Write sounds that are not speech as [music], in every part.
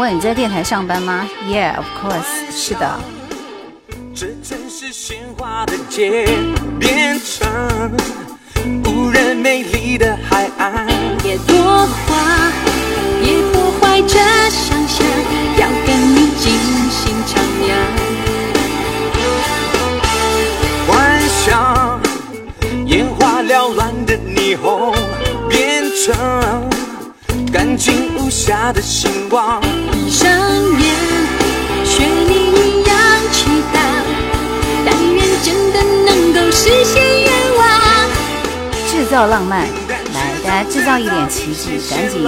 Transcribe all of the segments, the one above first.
问你在电台上班吗？Yeah, of course，是的。这真是鲜花的街，变成无人美丽的海岸。别多话，也不怀着想象，要跟你尽兴徜徉。幻想，眼花缭乱的霓虹，变成。制造浪漫，来，大家制造一点奇迹，赶紧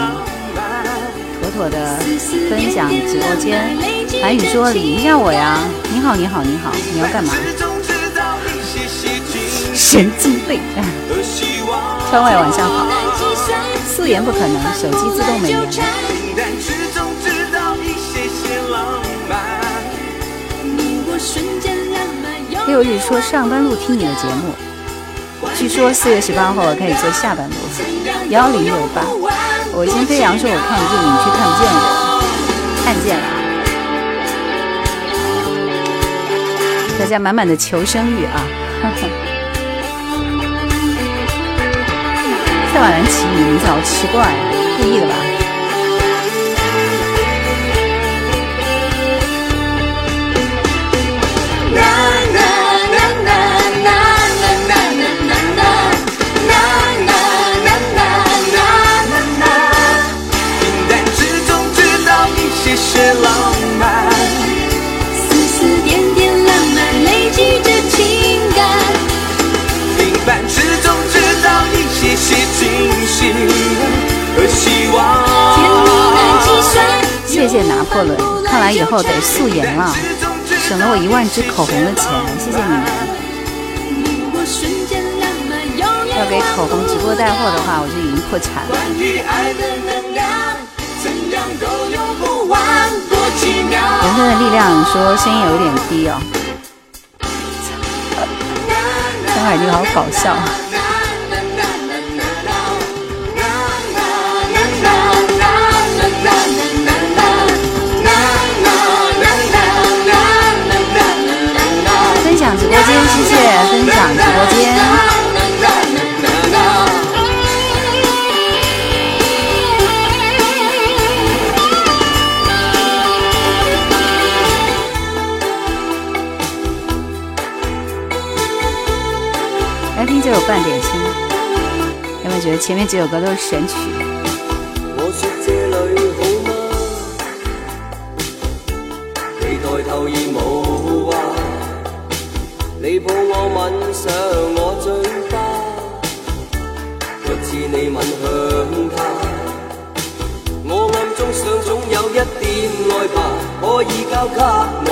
妥妥的分享直播间。韩宇说：“理一下我呀。”你好，你好，你好，你要干嘛？神经病！[laughs] 窗外往下跑。素颜不可能，手机自动美颜。六日说上班路听你的节目，据说四月十八号我开始做下半路。幺零六八，我金飞扬说我看不见你，却看不见我，看见了。[laughs] 大家满满的求生欲啊，哈哈。戴蓝旗，名字好奇怪，故意的吧？谢拿破仑，看来以后得素颜了，省了我一万支口红的钱，谢谢你们。要给口红直播带货的话，我就已经破产了。人生的力量说声音有点低哦。张海迪好搞笑。谢谢分享直播间。来听就有半点心，有没有觉得前面几首歌都是神曲？爱吧，可以交给我。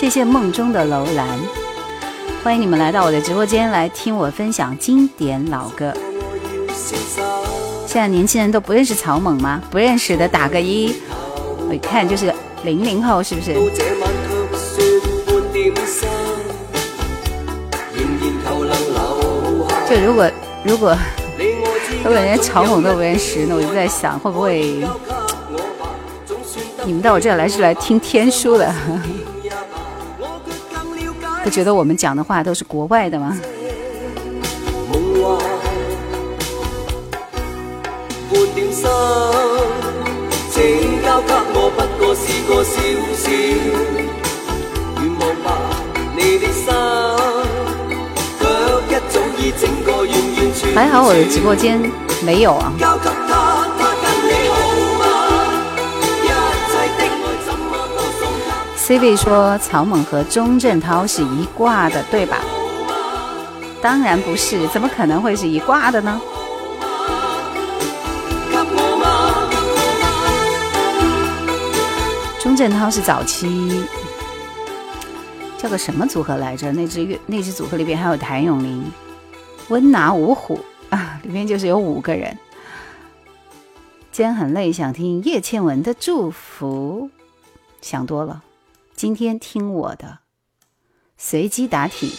谢谢梦中的楼兰，欢迎你们来到我的直播间来听我分享经典老歌。现在年轻人都不认识草蜢吗？不认识的打个一。我一看就是零零后，是不是？就如果如果，如果连草蜢都不认识，那我就在想，会不会你们到我这来是来听天书的？觉得我们讲的话都是国外的吗？还好我的直播间没有啊。C 位说：“曹猛和钟镇涛是一挂的，对吧？”当然不是，怎么可能会是一挂的呢？钟镇涛是早期叫个什么组合来着？那支那支组合里边还有谭咏麟、温拿五虎啊，里面就是有五个人。今天很累，想听叶倩文的祝福。想多了。今天听我的，随机答题。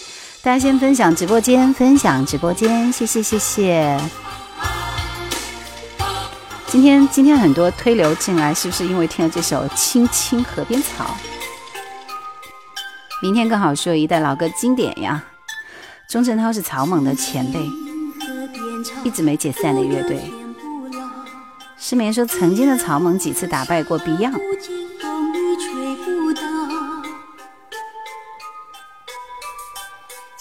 大家先分享直播间，分享直播间，谢谢，谢谢。今天今天很多推流进来，是不是因为听了这首《青青河边草》？明天更好说，一代老歌经典呀。钟镇涛是草蜢的前辈，一直没解散的乐队。失眠说，曾经的草蜢几次打败过 Beyond。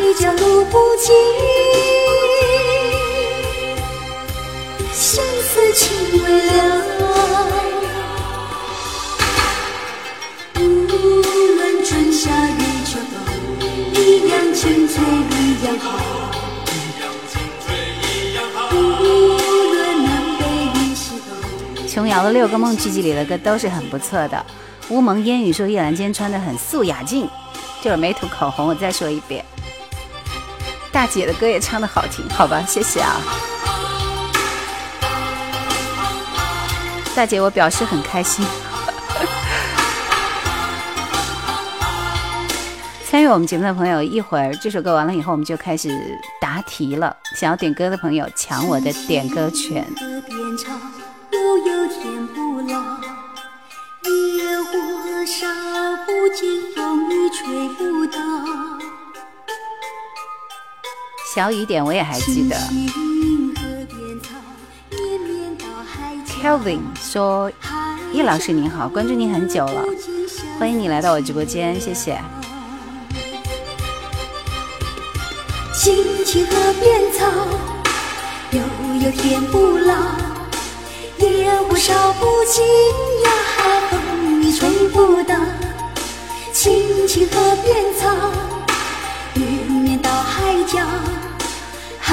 路相思情未了。琼瑶的《六个梦》剧集里的歌都是很不错的。乌蒙烟雨说叶兰今天穿的很素雅净，就是没涂口红。我再说一遍。大姐的歌也唱的好听，好吧，谢谢啊。大姐，我表示很开心。[laughs] 参与我们节目的朋友，一会儿这首歌完了以后，我们就开始答题了。想要点歌的朋友，抢我的点歌权。小雨点，我也还记得。Kelvin 说：“叶老师您好，关注您很久了，欢迎你来到我直播间，谢谢。”青青河边草，悠悠天不老，野火烧不尽呀，风雨吹不倒。青青河边草，绵绵到海角。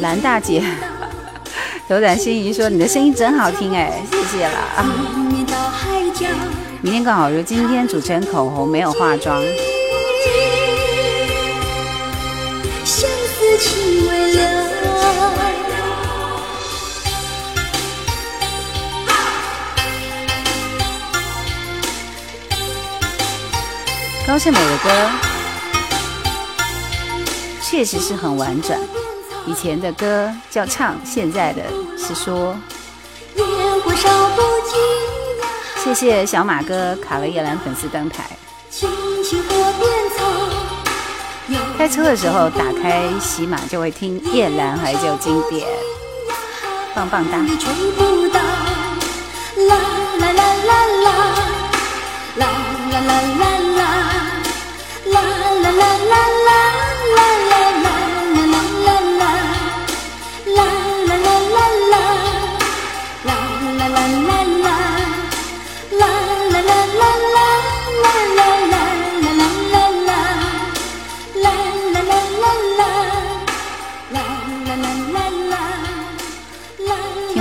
兰大姐，斗 [laughs] 胆心仪说你的声音真好听哎，谢谢了。明天刚好，如今天主持人口红没有化妆。高胜美的歌确实是很婉转。以前的歌叫唱，现在的是说。谢谢小马哥卡了叶兰粉丝灯牌。开车的时候打开喜马就会听夜兰还叫经典，棒棒哒。啦啦啦啦啦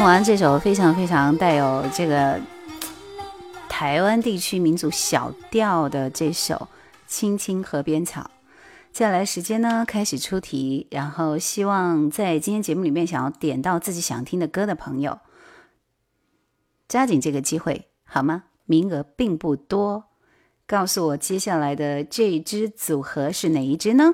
完这首非常非常带有这个台湾地区民族小调的这首《青青河边草》，接下来时间呢开始出题，然后希望在今天节目里面想要点到自己想听的歌的朋友，抓紧这个机会，好吗？名额并不多，告诉我接下来的这一支组合是哪一支呢？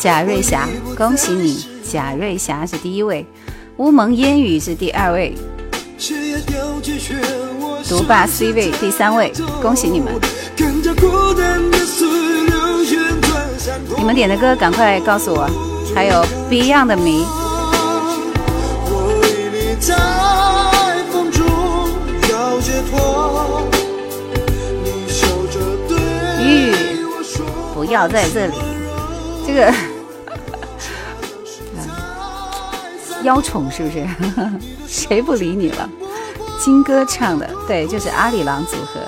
贾瑞霞，恭喜你！贾瑞霞是第一位，乌蒙烟雨是第二位，独霸 C 位第三位，恭喜你们！你们点的歌赶快告诉我，还有 Beyond 的名。雨不要在这里，这个。招宠是不是？[laughs] 谁不理你了？金歌唱的对，就是阿里郎组合，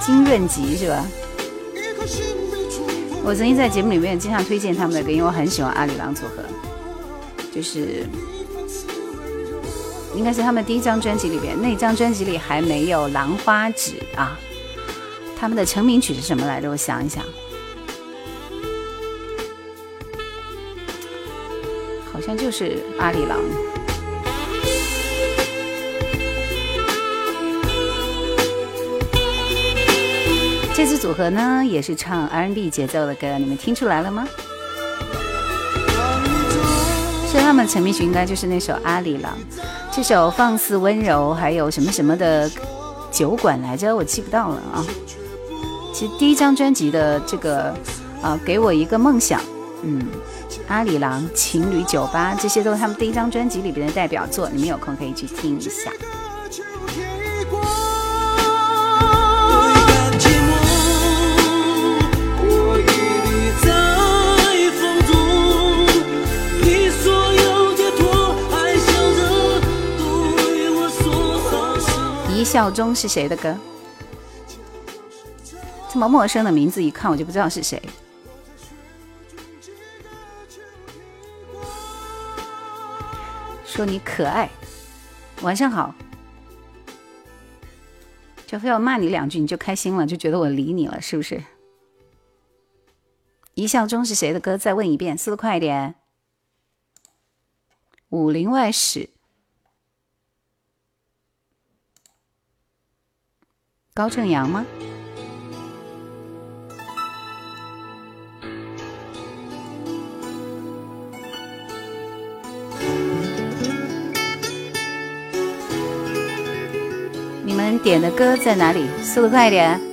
金润吉是吧？我曾经在节目里面经常推荐他们的歌，因为我很喜欢阿里郎组合，就是应该是他们第一张专辑里边那张专辑里还没有《兰花指》啊，他们的成名曲是什么来着？我想一想。全就是阿里郎。这支组合呢，也是唱 R&B 节奏的歌，你们听出来了吗？是他们陈碧群，应该就是那首《阿里郎》，这首放肆温柔，还有什么什么的酒馆来着？我记不到了啊。其实第一张专辑的这个啊，给我一个梦想，嗯。阿里郎情侣酒吧，这些都是他们第一张专辑里边的代表作，你们有空可以去听一下。一笑中是谁的歌？这么陌生的名字，一看我就不知道是谁。说你可爱，晚上好，就非要骂你两句你就开心了，就觉得我理你了，是不是？《一笑中》是谁的歌？再问一遍，速度快一点，《武林外史》高正阳吗？点的歌在哪里？速度快一点。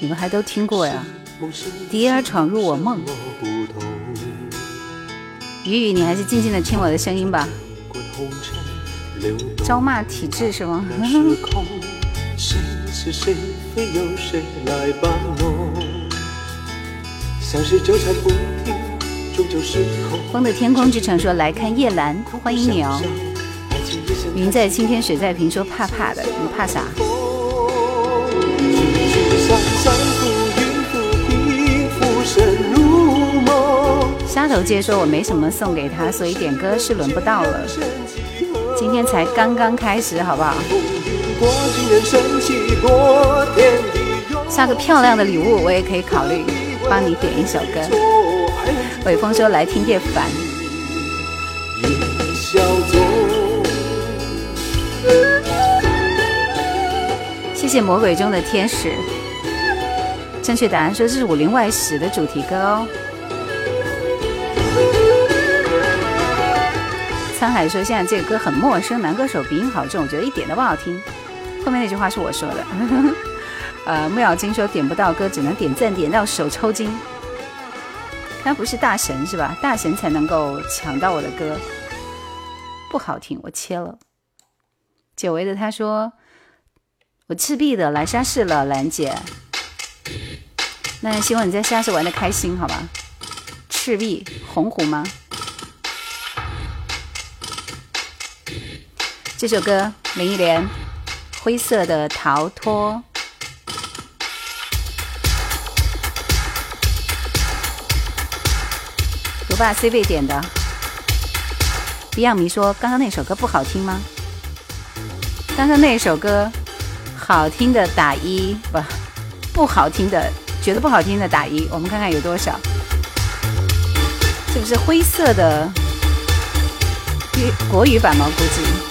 你们还都听过呀？蝶儿闯入我梦，我在蝶梦之中。雨雨，你还是静静的听我的声音吧。招骂体质是吗？[laughs] [laughs] 风的天空之城说来看夜兰，欢迎你哦。云在青天水在瓶说怕怕的，你怕啥？沙头街说我没什么送给他，所以点歌是轮不到了。今天才刚刚开始，好不好？下个漂亮的礼物我也可以考虑，帮你点一首歌。北风说：“来听叶凡。”谢谢魔鬼中的天使。正确答案说这是《武林外史》的主题歌哦。沧海说：“现在这个歌很陌生，男歌手鼻音好重，我觉得一点都不好听。”后面那句话是我说的。[laughs] 呃，木小金说：“点不到歌，只能点赞，点到手抽筋。”那不是大神是吧？大神才能够抢到我的歌，不好听，我切了。久违的他说：“我赤壁的来沙市了，兰姐。那希望你在沙市玩的开心，好吧？赤壁，洪湖吗？这首歌，林忆莲，《灰色的逃脱》。”哇 c 位点的，Beyond 迷说，刚刚那首歌不好听吗？刚刚那首歌，好听的打一不，不好听的，觉得不好听的打一，我们看看有多少，是不是灰色的？粤国语版吗？估计。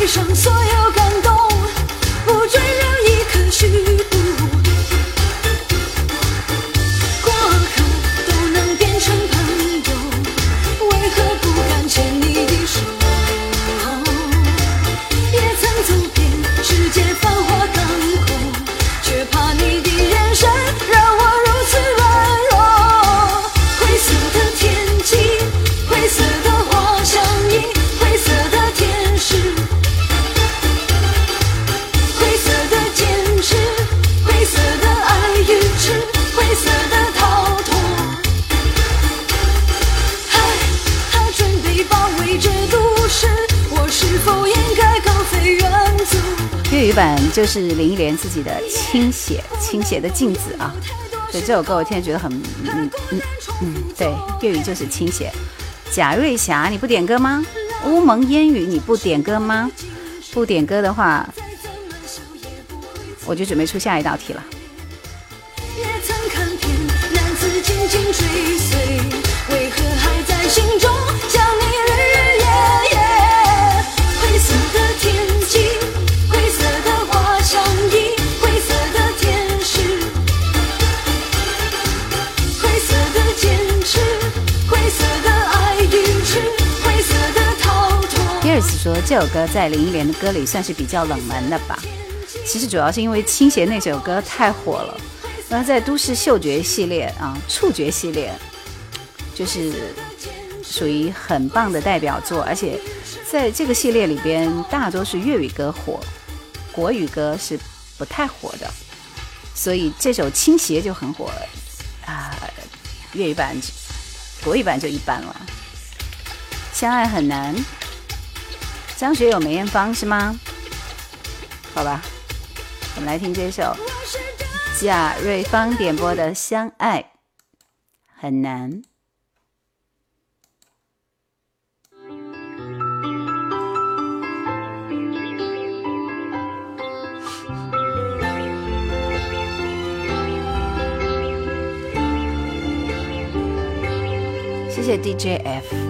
背上所有。本就是林忆莲自己的倾斜》，《倾斜的镜子啊，所以这首歌我现在觉得很，嗯嗯嗯，对，粤语就是倾斜》。贾瑞霞，你不点歌吗？乌蒙烟雨，你不点歌吗？不点歌的话，我就准备出下一道题了。也曾看追随，为何还在心中？说这首歌在林忆莲的歌里算是比较冷门的吧？其实主要是因为《倾斜》那首歌太火了。那在《都市嗅觉》系列啊，《触觉》系列，就是属于很棒的代表作。而且在这个系列里边，大多是粤语歌火，国语歌是不太火的。所以这首《倾斜》就很火啊，粤语版、国语版就一般了。相爱很难。张学友、梅艳芳是吗？好吧，我们来听这首贾瑞芳点播的《相爱很难》。谢谢 DJF。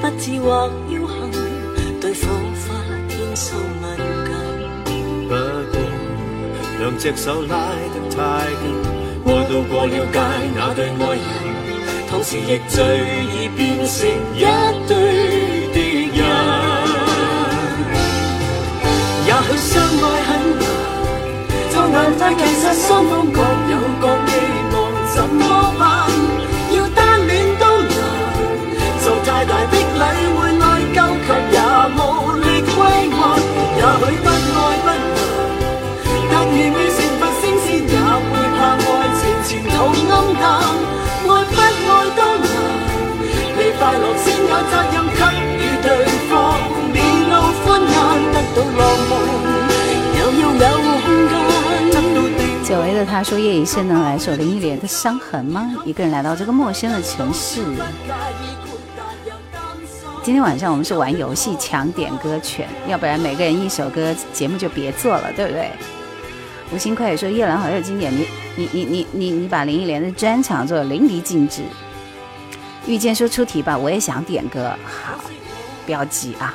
不智或侥幸，对火花天生敏感。不过，两只手拉得太紧，爱到过了界，那对爱人，同时亦最易变成一对敌人。也许相爱很难，就难在其实双方各有各寄望，怎么办？久违的他说：“叶雨琛，能来首林忆莲的《伤痕》吗？”一个人来到这个陌生的城市。今天晚上我们是玩游戏抢点歌权，要不然每个人一首歌，节目就别做了，对不对？吴新快也说：“叶兰好有经典，你你你你你你把林忆莲的专场做的淋漓尽致。”遇见说：“出题吧，我也想点歌，好不要急啊。”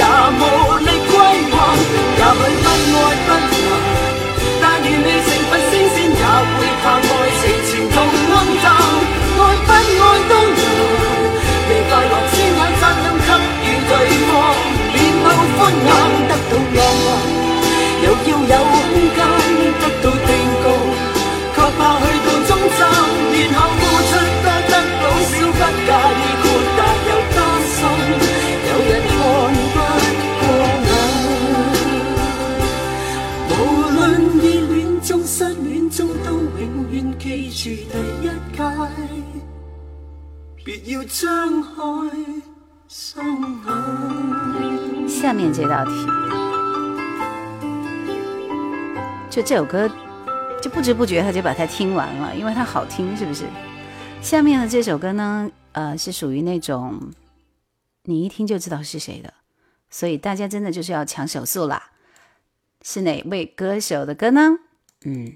哪里不爱不难，但愿你成份新鲜，也会怕爱情前同暗战。爱不爱都难，为快乐只眼责任给予对方，免受欢欣得到安慰，又要有空间得到定告，却怕。去。要下面这道题，就这首歌，就不知不觉他就把它听完了，因为它好听，是不是？下面的这首歌呢，呃，是属于那种你一听就知道是谁的，所以大家真的就是要抢手速啦。是哪位歌手的歌呢？嗯。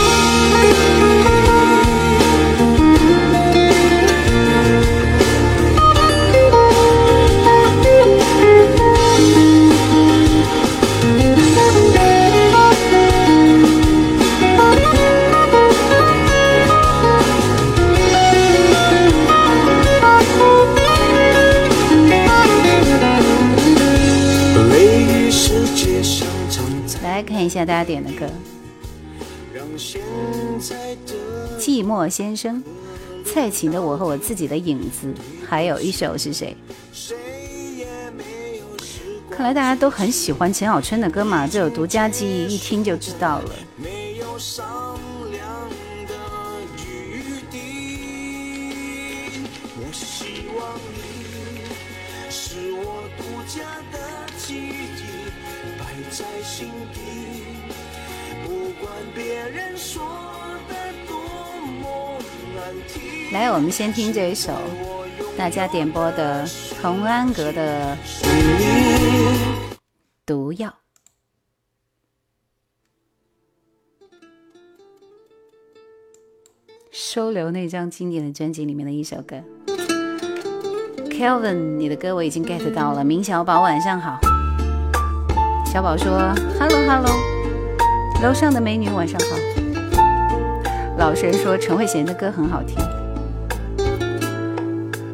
看一下大家点的歌，《寂寞先生》，蔡琴的《我和我自己的影子》，还有一首是谁？看来大家都很喜欢陈小春的歌嘛，这首《独家记忆》一听就知道了。管别人说的多么难听。来，我们先听这一首，大家点播的童安格的《毒药》，收留那张经典的专辑里面的一首歌。Kevin，你的歌我已经 get 到了。明小宝，晚上好。小宝说：“Hello，Hello。”楼上的美女，晚上好。老神说陈慧娴的歌很好听。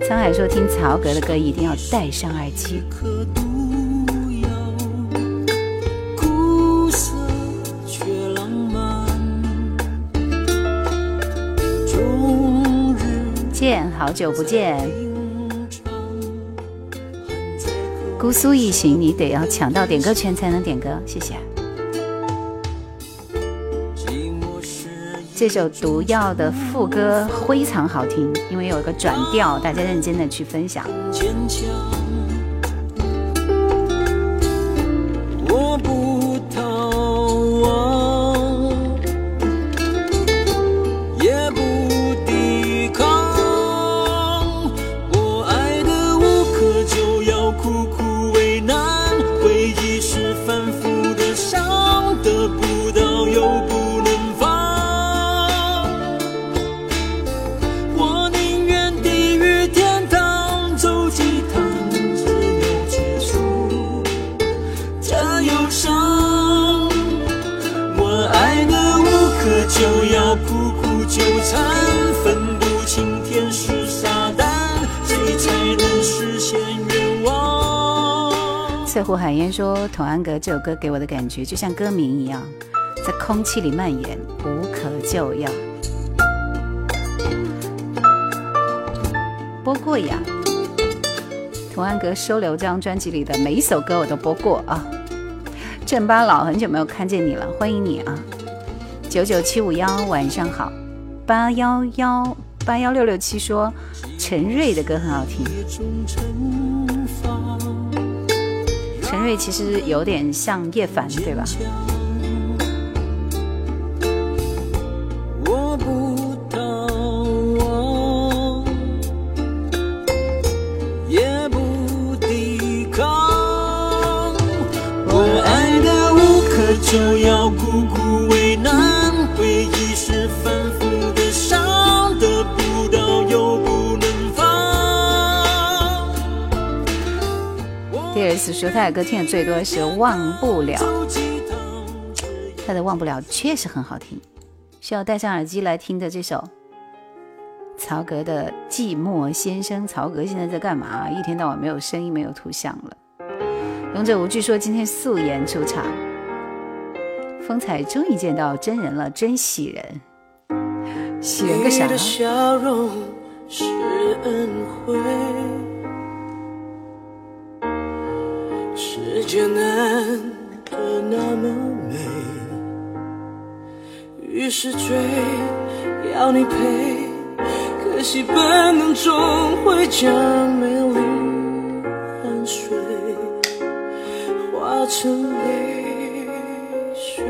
沧海说听曹格的歌一定要带上耳机。见，好久不见。姑苏一行，你得要抢到点歌权才能点歌，谢谢。这首《毒药》的副歌非常好听，因为有一个转调，大家认真的去分享。胡海燕说：“童安格这首歌给我的感觉就像歌名一样，在空气里蔓延，无可救药。”播过呀，《童安格收留》这张专辑里的每一首歌我都播过啊。镇巴佬很久没有看见你了，欢迎你啊！九九七五幺晚上好，八幺幺八幺六六七说陈瑞的歌很好听。对，其实有点像叶凡，对吧？说他的歌听的最多是忘不了，他的忘不了确实很好听，需要戴上耳机来听的这首。曹格的寂寞先生，曹格现在在干嘛？一天到晚没有声音，没有图像了。勇者无惧说今天素颜出场，风采终于见到真人了，真喜人，喜人个啥？世界难得那么美，于是追，要你陪。可惜本能终会将美丽汗水化成泪水，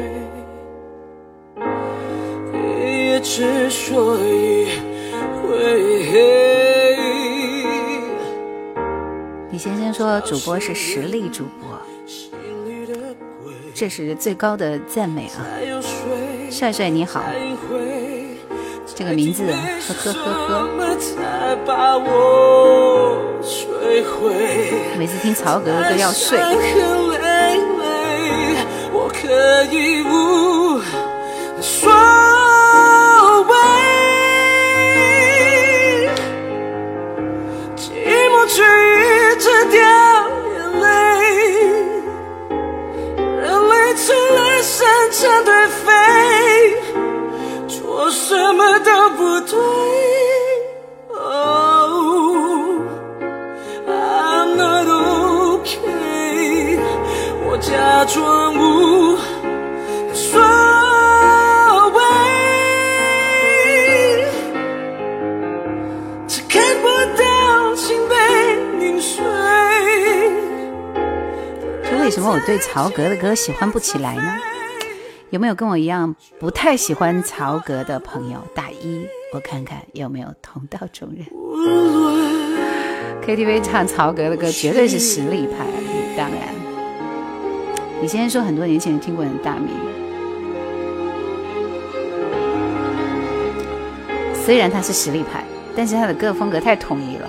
黑夜只说。李先生说：“主播是实力主播，这是最高的赞美啊！”帅帅你好，这个名字呵呵呵呵。每次听曹格的歌要睡。我对曹格的歌喜欢不起来呢？有没有跟我一样不太喜欢曹格的朋友？打一，我看看有没有同道中人。KTV 唱曹格的歌绝对是实力派，当然，你先说很多年轻人听过你的大名。虽然他是实力派，但是他的歌风格太统一了，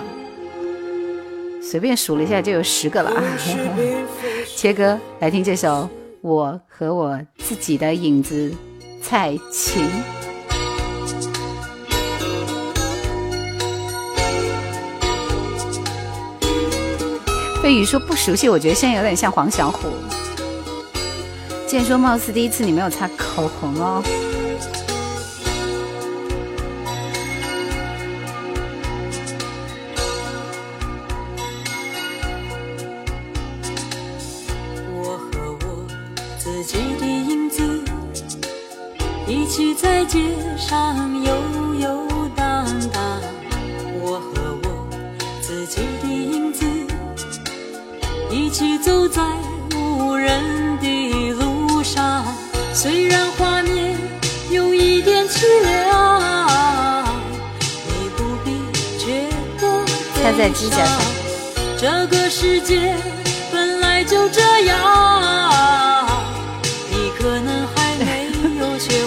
随便数了一下就有十个了。啊。切歌，来听这首《我和我自己的影子》蔡琴。飞宇说不熟悉，我觉得现在有点像黄小琥。健说貌似第一次你没有擦口红哦。街上游游荡荡我和我自己的影子一起走在无人的路上虽然画面有一点凄凉你不必觉得悲伤这个世界本来就这样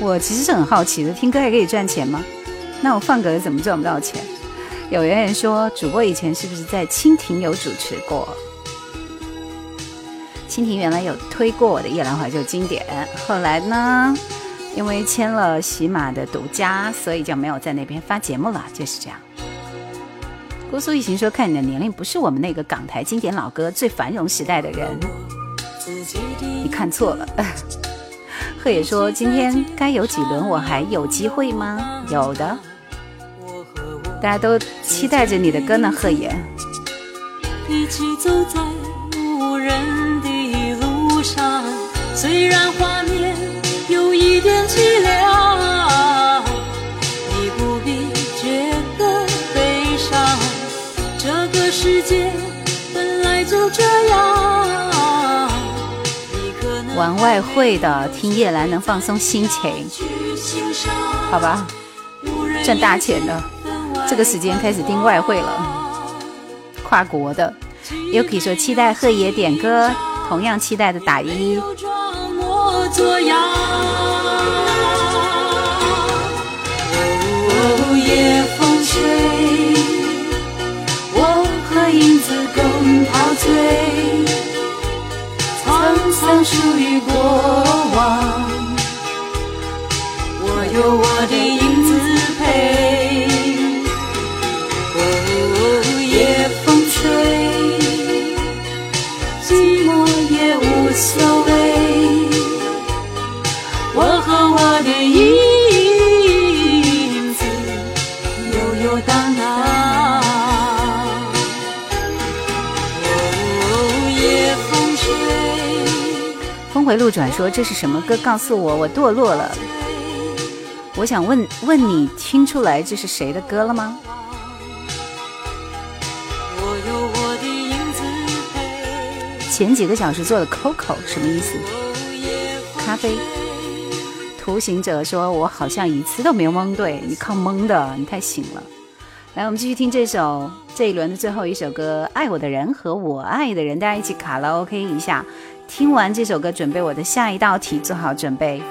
我其实是很好奇的，听歌还可以赚钱吗？那我放歌怎么赚不到钱？有缘人说，主播以前是不是在蜻蜓有主持过？蜻蜓原来有推过我的《夜兰怀旧经典》，后来呢，因为签了喜马的独家，所以就没有在那边发节目了，就是这样。姑苏一行说，看你的年龄，不是我们那个港台经典老歌最繁荣时代的人，你看错了。贺野说：“今天该有几轮，我还有机会吗？有的，大家都期待着你的歌呢，贺野。”一起走在无人的路上，虽然画面有一点凄凉，你不必觉得悲伤。这个世界。玩外汇的听夜来能放松心情，好吧，赚大钱的，这个时间开始听外汇了，跨国的，又可以说期待贺爷点歌，同样期待的打一。醉。沧桑属于过往，我有我的。路转说：“这是什么歌？告诉我，我堕落了。我想问问你，听出来这是谁的歌了吗？”前几个小时做的 COCO 什么意思？咖啡。图行者说：“我好像一次都没有蒙对，你靠蒙的，你太醒了。”来，我们继续听这首这一轮的最后一首歌《爱我的人和我爱的人》，大家一起卡拉 OK 一下。听完这首歌，准备我的下一道题，做好准备。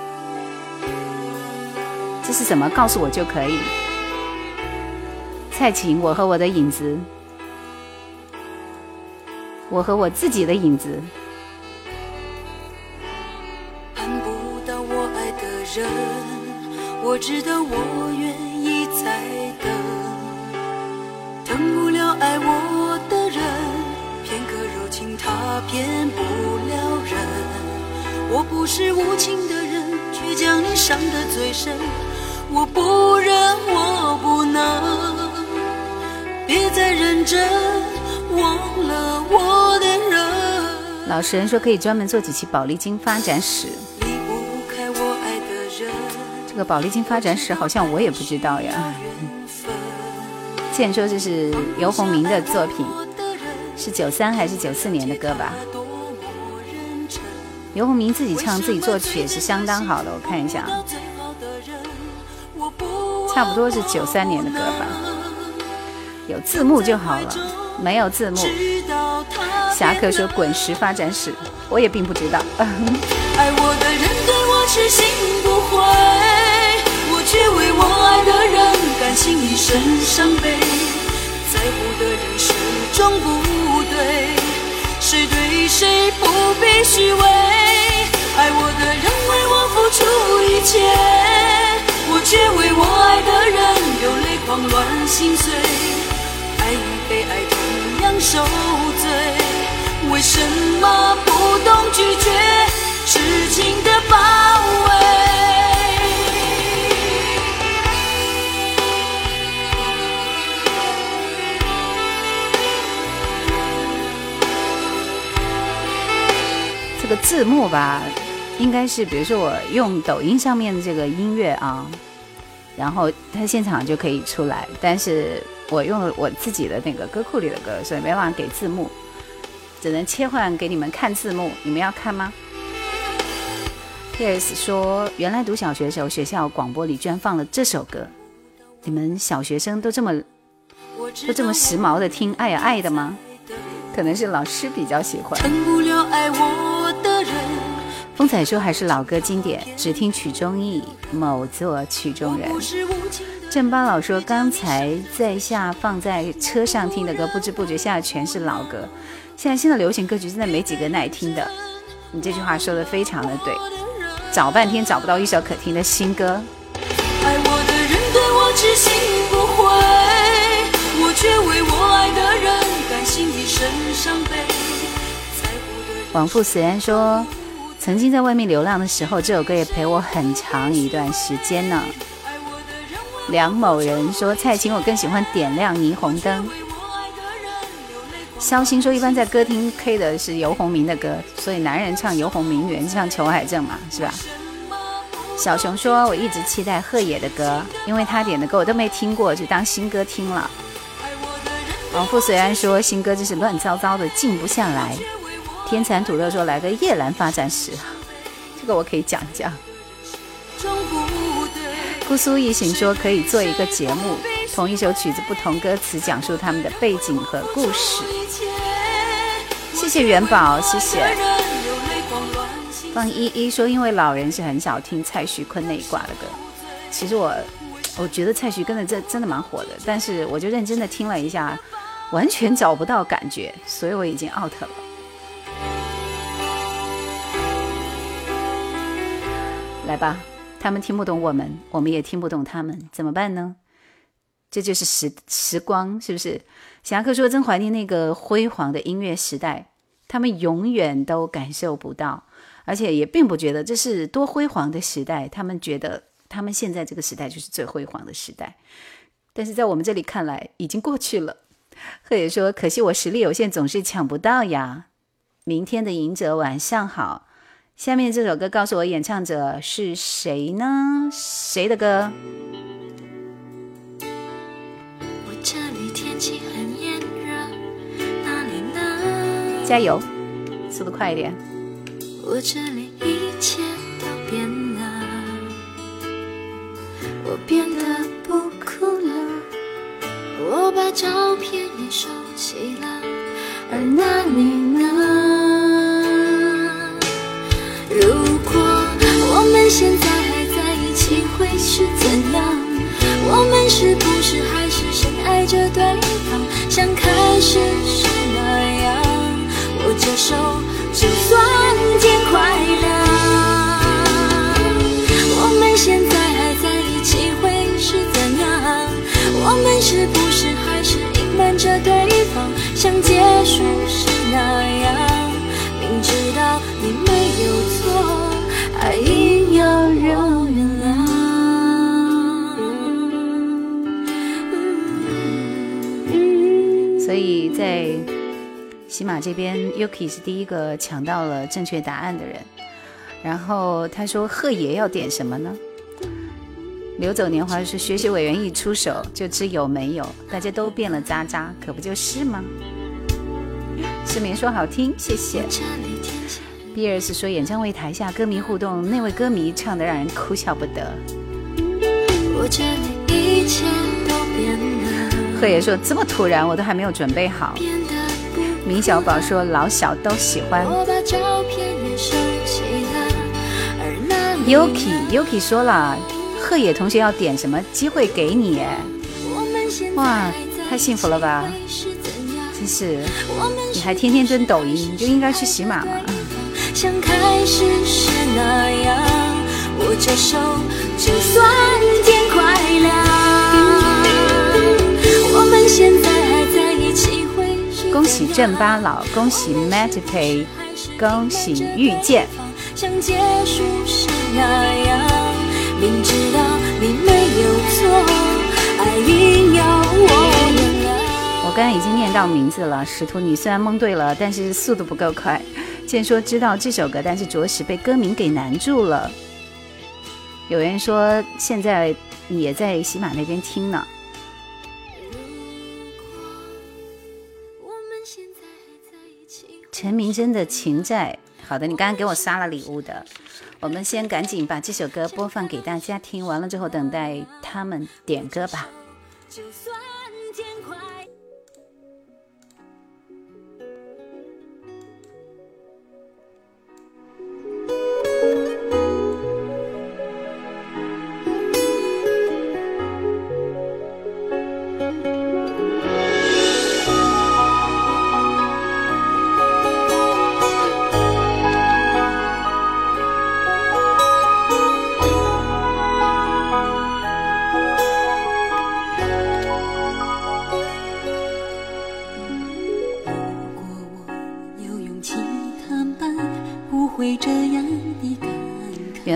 这是什么？告诉我就可以。蔡琴，《我和我的影子》，我和我自己的影子。看不到我我我。爱的人，知道我不是无情的人，却将你伤的最深。我不忍，我不能，别再认真，忘了我的人。老实人说可以专门做几期《宝丽金发展史》。这个《宝丽金发展史》好像我也不知道呀。现说这是游鸿明的作品，是九三还是九四年的歌吧？游鸿明自己唱自己作曲也是相当好的我看一下啊差不多是九三年的歌吧有字幕就好了没有字幕侠客说滚石发展史我也并不知道 [laughs] 爱我的人对我痴心不悔我却为我爱的人甘心一生伤悲在乎的人始终不对谁对谁不必虚伪切我却为我爱的人流泪狂乱心碎爱与被爱同样受罪为什么不懂拒绝痴情的包围这个字幕吧应该是，比如说我用抖音上面的这个音乐啊，然后它现场就可以出来。但是我用了我自己的那个歌库里的歌，所以没法给字幕，只能切换给你们看字幕。你们要看吗？p s 说，原来读小学的时候，学校广播里居然放了这首歌，你们小学生都这么都这么时髦的听《爱呀爱》的吗？可能是老师比较喜欢。公仔说还是老歌经典，只听曲中意，某作曲中人。正八老说刚才在下放在车上听的歌，不知不觉下的全是老歌。现在新的流行歌曲真的没几个耐听的。你这句话说的非常的对，找半天找不到一首可听的新歌。王富虽然说。曾经在外面流浪的时候，这首歌也陪我很长一段时间呢。梁某人说蔡琴，我更喜欢点亮霓虹灯。肖星说一般在歌厅 K 的是游鸿明的歌，所以男人唱游鸿明，女人唱裘海正嘛，是吧？小熊说我一直期待贺野的歌，因为他点的歌我都没听过，就当新歌听了。王富虽然说新歌就是乱糟糟的，静不下来。天蚕土豆说：“来个夜兰发展史，这个我可以讲一讲。”姑苏一行说：“可以做一个节目，同一首曲子，不同歌词，讲述他们的背景和故事。”谢谢元宝，谢谢。方依依说：“因为老人是很少听蔡徐坤那一挂的歌，其实我我觉得蔡徐坤的真真的蛮火的，但是我就认真的听了一下，完全找不到感觉，所以我已经 out 了。”来吧，他们听不懂我们，我们也听不懂他们，怎么办呢？这就是时时光，是不是？侠客说：“真怀念那个辉煌的音乐时代，他们永远都感受不到，而且也并不觉得这是多辉煌的时代。他们觉得他们现在这个时代就是最辉煌的时代，但是在我们这里看来，已经过去了。”贺野说：“可惜我实力有限，总是抢不到呀。”明天的赢者，晚上好。下面这首歌告诉我演唱者是谁呢谁的歌我这里天气很炎热那里呢加油速度快一点我这里一切都变了我变得不哭了我把照片也收起了而那你呢现在还在一起会是怎样？我们是不是还是深爱着对方，像开始时那样？我接受，就算。喜马这边，Yuki 是第一个抢到了正确答案的人。然后他说：“贺爷要点什么呢？”刘走年华是学习委员一出手就知有没有，大家都变了渣渣，可不就是吗？”市民说：“好听，谢谢。”Bears 说：“演唱会台下歌迷互动，那位歌迷唱的让人哭笑不得。”贺爷说：“这么突然，我都还没有准备好。”明小宝说老小都喜欢。Yuki Yuki 说了，贺野同学要点什么机会给你？哇，太幸福了吧！真是，你还天天蹲抖音，你就应该去洗马了。我们现在。恭喜正巴老，恭喜 Matic，恭喜遇见。我刚刚已经念到名字了，使徒你虽然蒙对了，但是速度不够快。健然说知道这首歌，但是着实被歌名给难住了。有人说现在也在喜马那边听呢。陈明真的情债，好的，你刚刚给我刷了礼物的，我们先赶紧把这首歌播放给大家听，完了之后等待他们点歌吧。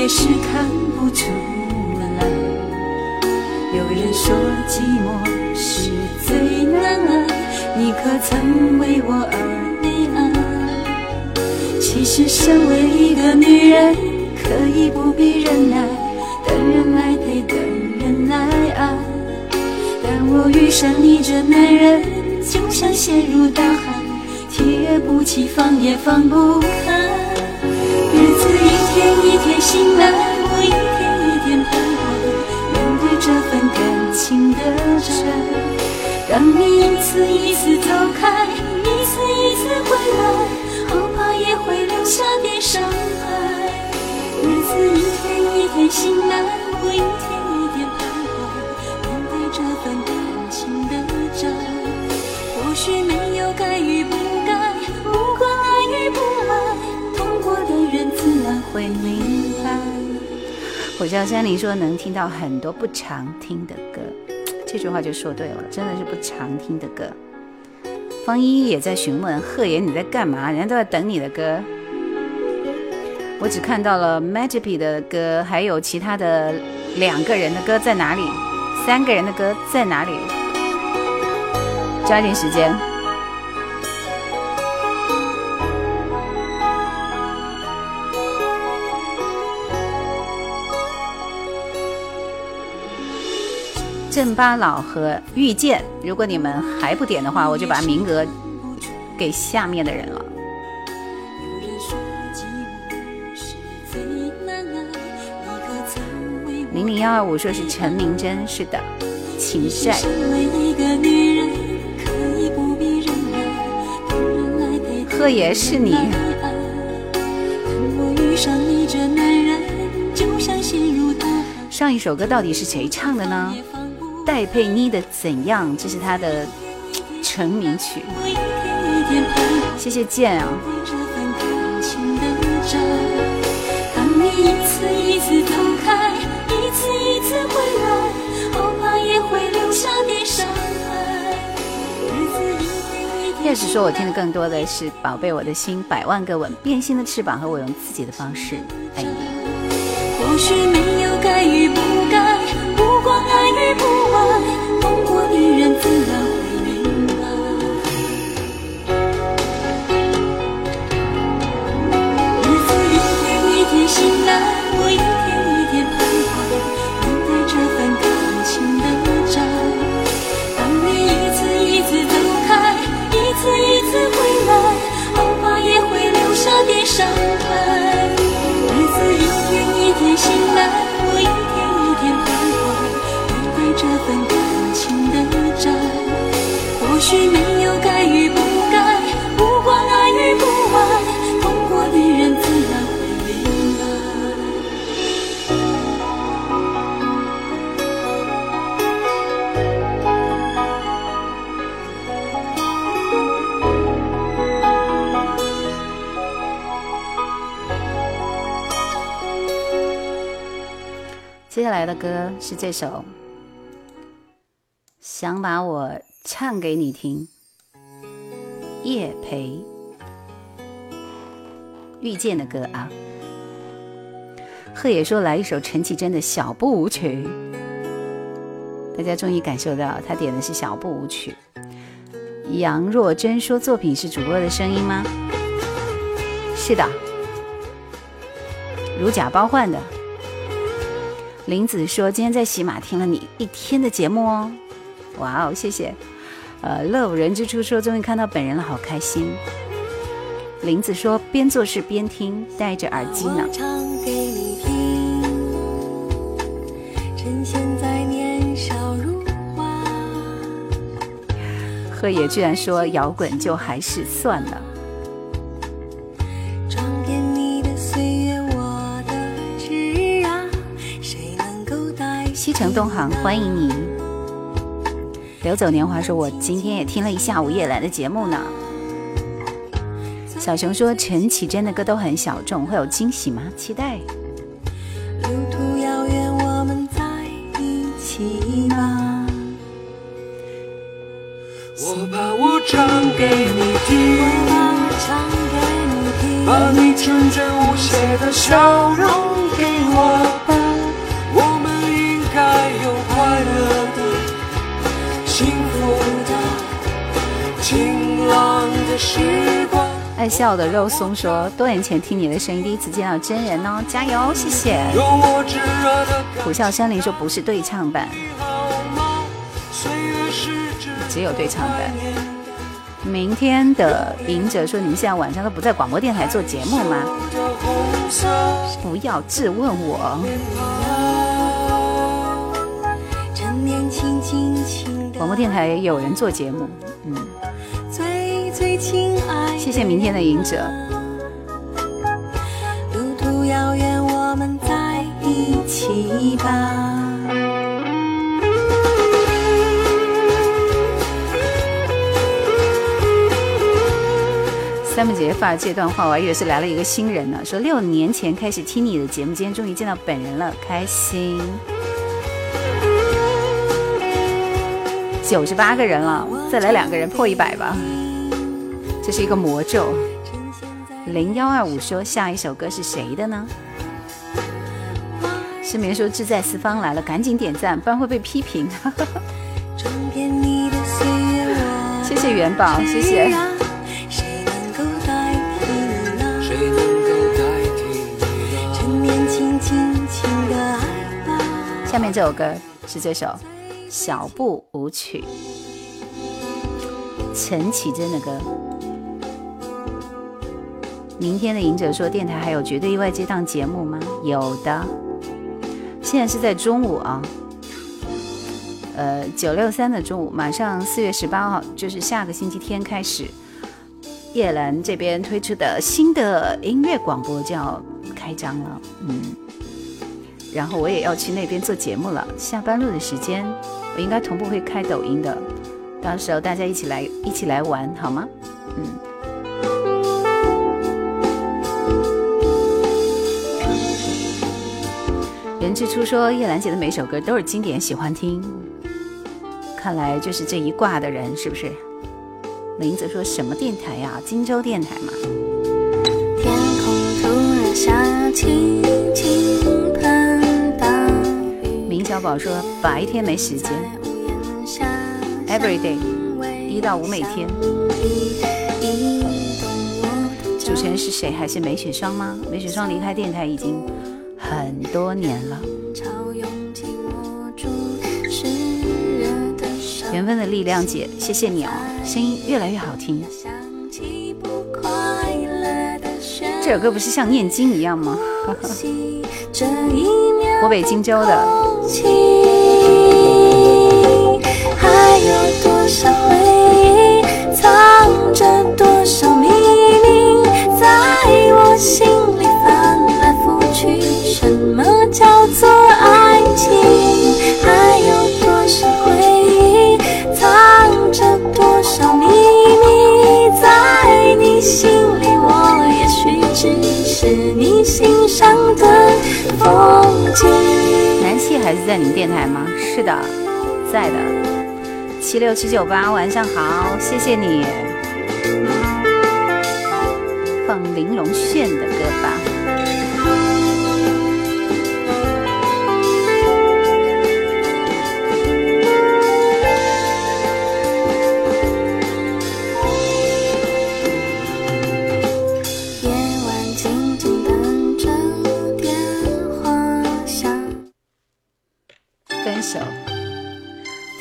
也是看不出来。有人说寂寞是最难挨，你可曾为我而悲哀？其实身为一个女人，可以不必忍耐，等人来陪，等人来爱。但我遇上你这男人，就像陷入大海，也不起，放也放不。一天一天醒来，我一天一天徘徊，面对这份感情的债，让你一次一次走开，一次一次回来，后怕也会留下点伤害。日子一天一天醒来，我。一。我叫山林说能听到很多不常听的歌，[tsk] 这句话就说对了，真的是不常听的歌。方一也在询问贺岩你在干嘛，人家都在等你的歌。我只看到了 Magic 的歌，还有其他的两个人的歌在哪里？三个人的歌在哪里？抓紧时间。镇巴佬和遇见，如果你们还不点的话，我就把名额给下面的人了。零零幺二五说是陈明真，是的，秦帅。贺爷是你。上一首歌到底是谁唱的呢？戴佩妮的《怎样》，这是她的成名曲。谢谢剑啊！要是说，我听的更多的是《宝贝我的心》《百万个吻》《变心的翅膀》和《我用自己的方式爱你》。或许没有该与不该。不管爱与不爱，梦过一人天涯。来的歌是这首《想把我唱给你听》，叶培遇见的歌啊。贺野说来一首陈绮贞的《小步舞曲》，大家终于感受到他点的是小步舞曲。杨若真说作品是主播的声音吗？是的，如假包换的。林子说：“今天在喜马听了你一天的节目哦，哇哦，谢谢。呃，乐无人之初说终于看到本人了，好开心。”林子说：“边做事边听，戴着耳机呢。”贺野居然说：“摇滚就还是算了。”西城东行，欢迎你。流走年华说：“我今天也听了一下午夜来的节目呢。”小熊说：“陈绮贞的歌都很小众，会有惊喜吗？期待。”爱笑的肉松说：多年前听你的声音，第一次见到真人哦，加油，谢谢。苦笑山林说：不是对唱版，只有对唱版。明天的赢者说：你们现在晚上都不在广播电台做节目吗？不要质问我。广播电台有人做节目。最亲爱谢谢明天的赢者。三木姐姐发的这段话，我还以为是来了一个新人呢。说六年前开始听你的节目，今天终于见到本人了，开心。九十八个人了，再来两个人破一百吧。这是一个魔咒。零幺二五说下一首歌是谁的呢？失眠说志在四方来了，赶紧点赞，不然会被批评。[laughs] 谢谢元宝，谢谢。下面这首歌是这首小步舞曲，陈绮贞的歌。明天的《赢者说》电台还有《绝对意外》这档节目吗？有的，现在是在中午啊，呃，九六三的中午，马上四月十八号，就是下个星期天开始，叶兰这边推出的新的音乐广播就要开张了，嗯，然后我也要去那边做节目了，下班路的时间我应该同步会开抖音的，到时候大家一起来一起来玩好吗？嗯。之初说叶兰姐的每首歌都是经典，喜欢听。看来就是这一卦的人，是不是？林子说什么电台呀？荆州电台嘛。天空突然下起倾盆大雨。明小宝说白天没时间。Every day，一到五每天。主持人是谁？还是梅雪霜吗？梅雪霜离开电台已经。很多年了。缘分的力量姐，谢谢你哦，声音越来越好听。这首歌不是像念经一样吗？我北京州的。叫做爱情，还有多少回忆藏着多少秘密，在你心里，我也许只是你心上的风景。南希还是在你们电台吗？是的，在的。七六七九八，晚上好，谢谢你。放玲珑炫的歌吧。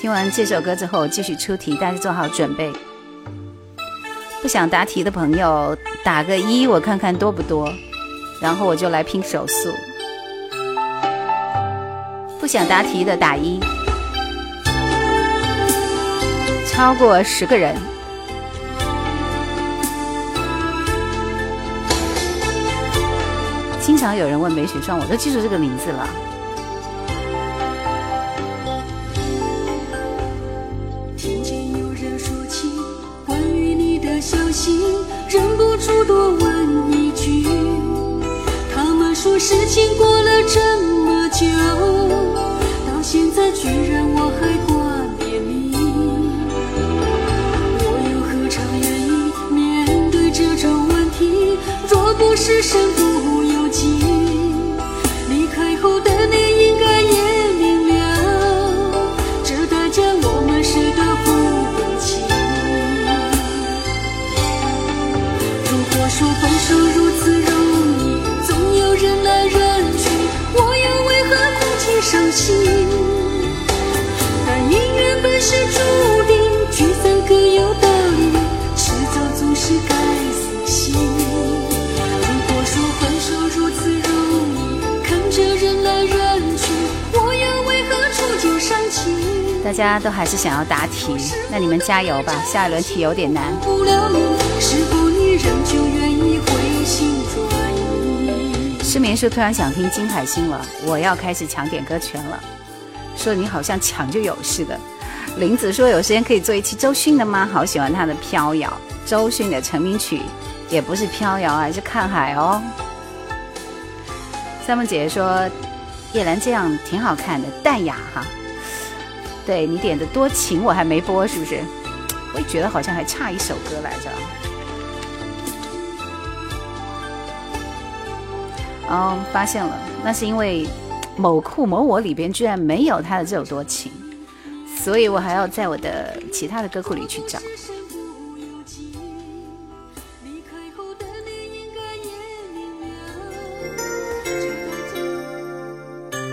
听完这首歌之后，我继续出题，大家做好准备。不想答题的朋友打个一，我看看多不多，然后我就来拼手速。不想答题的打一，超过十个人。经常有人问梅雪霜，我都记住这个名字了。我和。大家都还是想要答题，那你们加油吧。下一轮题有点难。失眠说突然想听金海心了，我要开始抢点歌权了。说你好像抢就有似的。林子说有时间可以做一期周迅的吗？好喜欢她的飘摇。周迅的成名曲也不是飘摇，啊，是看海哦。三木姐姐说叶兰这样挺好看的，淡雅哈。对你点的多情我还没播，是不是？我也觉得好像还差一首歌来着。哦，发现了，那是因为某库某我里边居然没有他的这首多情，所以我还要在我的其他的歌库里去找。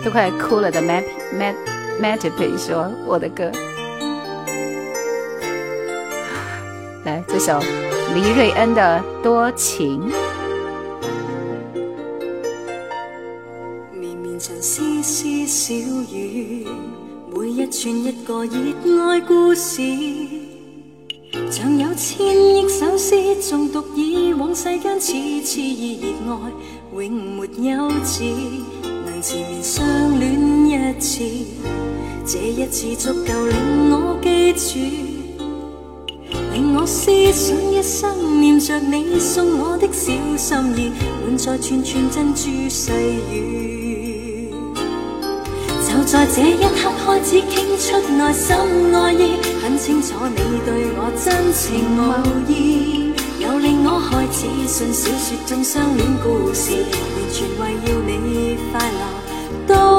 都快哭了的 Map Matipi t 说我的歌。来，这首黎瑞恩的《多情》。绵绵像丝丝小雨，每一串一个热爱故事，像有千亿首诗，中毒以往世间，次次热爱永没休止。前绵相恋一次，这一次足够令我记住，令我思想一生念着你送我的小心意，满载串串珍珠细语。就在这一刻开始倾出内心爱意，很清楚你对我真情无意。又令我开始信小说中相恋故事，完全为要你快乐。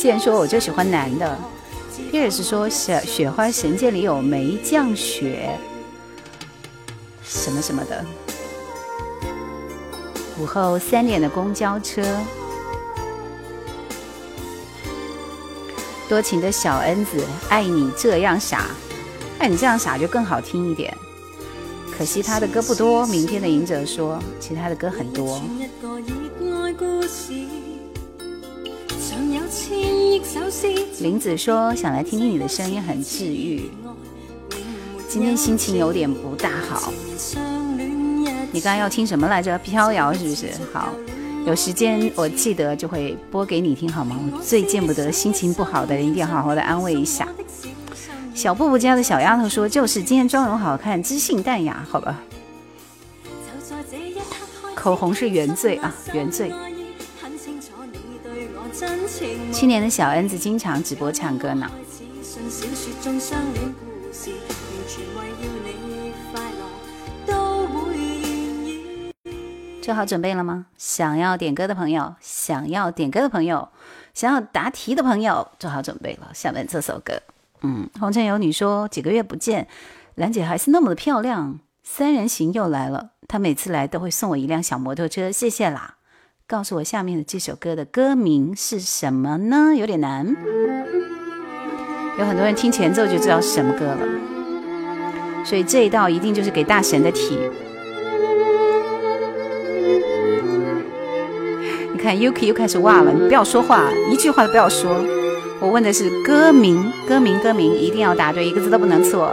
既然说我就喜欢男的，第二是说《雪雪花神剑》里有梅降雪，什么什么的。午后三点的公交车，多情的小恩子，爱你这样傻，爱你这样傻就更好听一点。可惜他的歌不多。明天的影者说，其他的歌很多。林子说：“想来听听你的声音，很治愈。今天心情有点不大好。你刚刚要听什么来着？飘摇是不是？好，有时间我记得就会播给你听，好吗？我最见不得心情不好的人，一定要好好的安慰一下。小布布家的小丫头说：‘就是，今天妆容好看，知性淡雅，好吧？’口红是原罪啊，原罪。”去年的小恩子经常直播唱歌呢。做好准备了吗？想要点歌的朋友，想要点歌的朋友，想要答题的朋友，做好准备了。下面这首歌，嗯，《红尘有你》说几个月不见，兰姐还是那么的漂亮。三人行又来了，她每次来都会送我一辆小摩托车，谢谢啦。告诉我下面的这首歌的歌名是什么呢？有点难，有很多人听前奏就知道是什么歌了，所以这一道一定就是给大神的题。你看，Yuki 又开始哇了，你不要说话，一句话都不要说。我问的是歌名，歌名，歌名，一定要答对，一个字都不能错。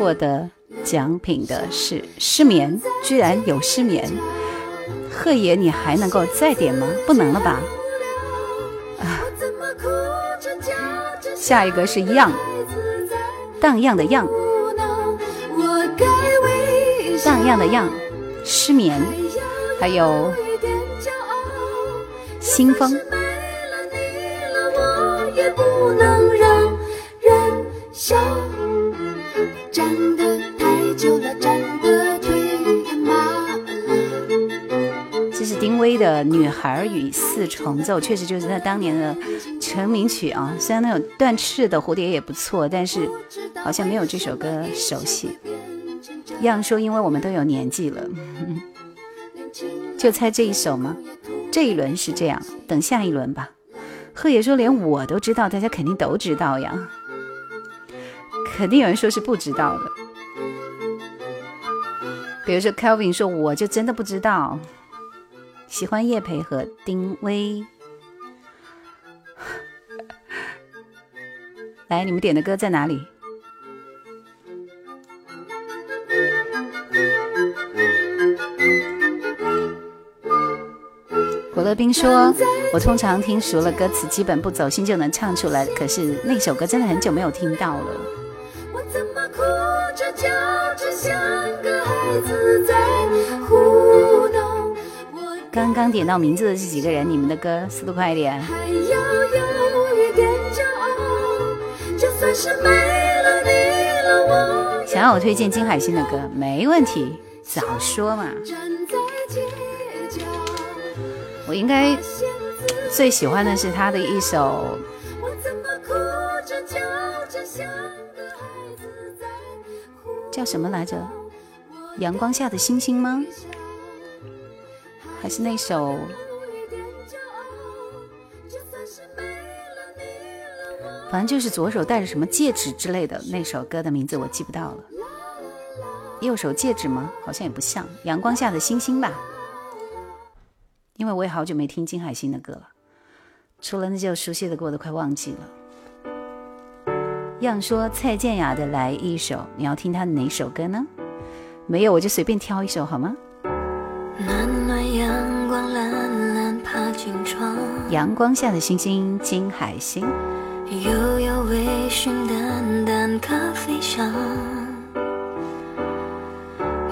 获得奖品的是失眠，居然有失眠。贺爷，你还能够再点吗？不能了吧。下一个是一样，荡漾的漾，荡漾的漾，失眠，还有新风。这是丁薇的《女孩与四重奏》，确实就是她当年的成名曲啊。虽然那种断翅的蝴蝶也不错，但是好像没有这首歌熟悉。样说，因为我们都有年纪了，[laughs] 就猜这一首吗？这一轮是这样，等下一轮吧。贺野说连我都知道，大家肯定都知道呀。肯定有人说是不知道的，比如说 Kelvin 说我就真的不知道，喜欢叶培和丁薇。来，你们点的歌在哪里？古乐冰说，我通常听熟了歌词，基本不走心就能唱出来，可是那首歌真的很久没有听到了。这叫着像个孩子在胡闹刚刚点到名字的这几个人你们的歌速度快一点还要有一点骄傲就算是为了你了我想要我推荐金海心的歌没问题早说嘛我应该最喜欢的是他的一首我怎么哭着笑着笑叫什么来着？阳光下的星星吗？还是那首？反正就是左手戴着什么戒指之类的那首歌的名字我记不到了。右手戒指吗？好像也不像。阳光下的星星吧。因为我也好久没听金海心的歌了，除了那些熟悉的歌我都快忘记了。样说蔡健雅的来一首，你要听她哪首歌呢？没有，我就随便挑一首好吗？暖暖阳光蓝蓝爬进窗，阳光下的星星金海星。悠悠微醺淡淡咖啡香，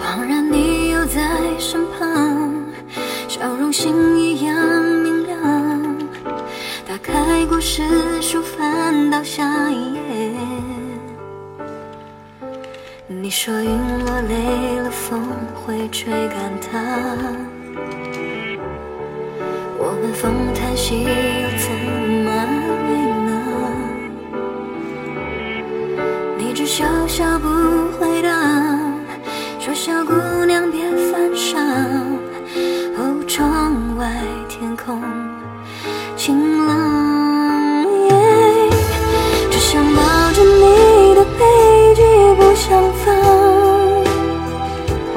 恍然你又在身旁，笑容星一样明。开过诗书，翻到下一页。你说云落泪了，风会吹干它。我们风叹息，又怎么呢？你只笑笑不回答，说小姑娘别犯傻。哦，窗外天空晴朗。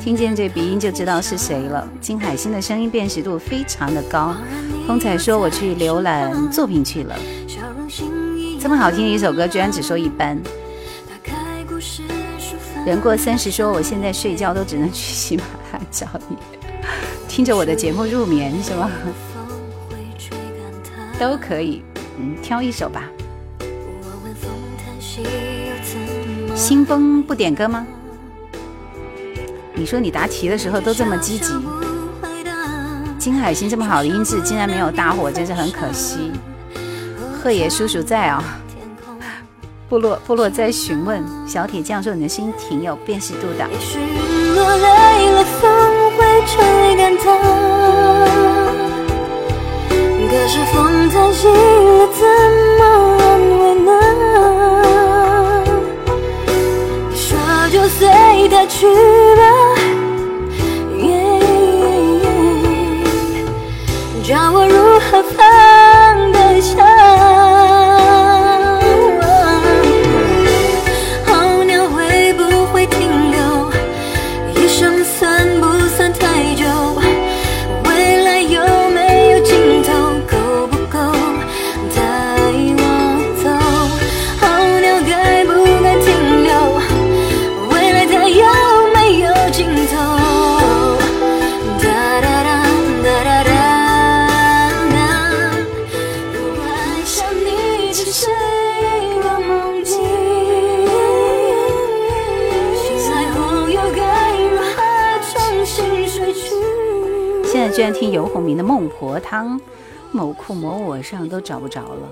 听见这鼻音就知道是谁了，金海心的声音辨识度非常的高。风采说我去浏览作品去了，这么好听的一首歌居然只说一般。人过三十说我现在睡觉都只能去喜马拉雅找你，听着我的节目入眠是吗？都可以，嗯，挑一首吧。新风不点歌吗？你说你答题的时候都这么积极，金海心这么好的音质竟然没有大火，真是很可惜。贺爷叔叔在啊，部落部落在询问小铁匠说你的声音挺有辨识度的。可是风太急了，怎么？你的距离，叫我如何放得下。听游鸿明的《孟婆汤》，某酷某我上都找不着了。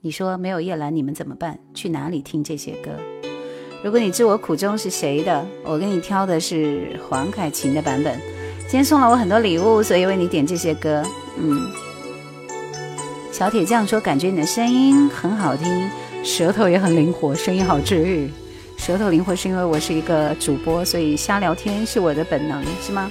你说没有叶兰你们怎么办？去哪里听这些歌？如果你知我苦衷是谁的，我给你挑的是黄凯芹的版本。今天送了我很多礼物，所以为你点这些歌。嗯，小铁匠说感觉你的声音很好听，舌头也很灵活，声音好治愈。舌头灵活是因为我是一个主播，所以瞎聊天是我的本能，是吗？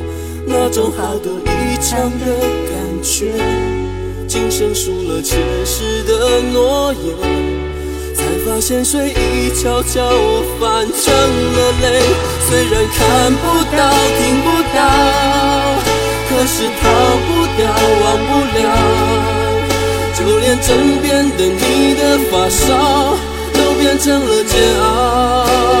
那种好多一枪的感觉，今生输了前世的诺言，才发现水已悄悄泛成了泪。虽然看不到，听不到，可是逃不掉，忘不了。就连枕边的你的发梢，都变成了煎熬。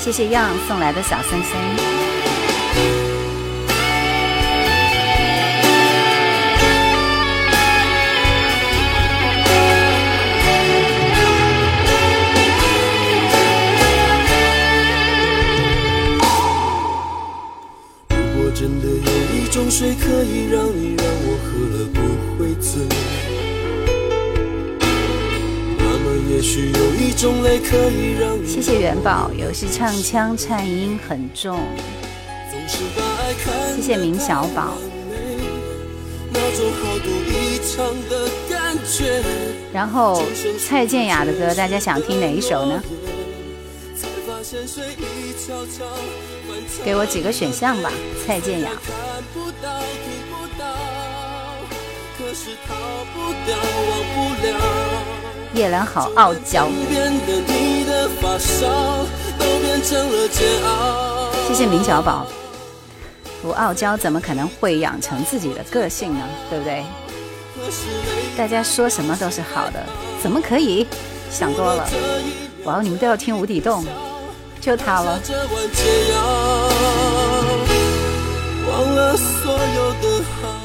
谢谢样送来的小星星。如果真的有一种水可。谢谢元宝，游戏唱腔颤音很重。谢谢明小宝。然后蔡健雅的歌，大家想听哪一首呢？给我几个选项吧，蔡健雅。叶良好傲娇。谢谢明小宝。不傲娇怎么可能会养成自己的个性呢？对不对？大家说什么都是好的，怎么可以想多了？哇！你们都要听《无底洞》，就他了。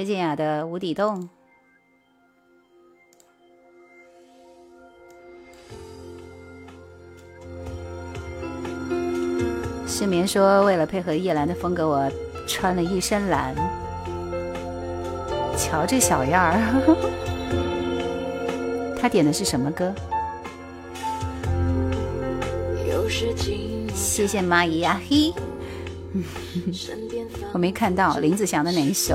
崔健雅的《无底洞》。失眠说：“为了配合叶兰的风格，我穿了一身蓝。”瞧这小样儿！[laughs] 他点的是什么歌？谢谢蚂蚁呀嘿！[laughs] 我没看到林子祥的哪一首。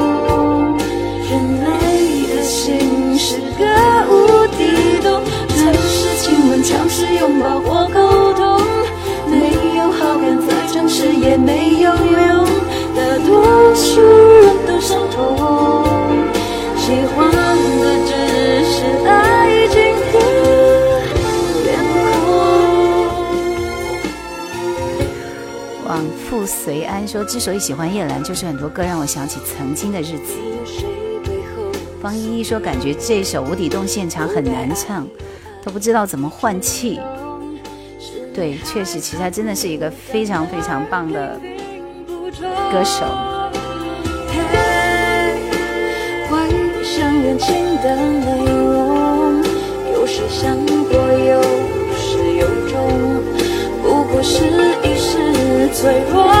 往复随安说：“之所以喜欢叶兰，就是很多歌让我想起曾经的日子。”方依依说：“感觉这首《无底洞》现场很难唱，都不知道怎么换气。”对，确实，其实他真的是一个非常非常棒的歌手。不过，是一时的脆弱。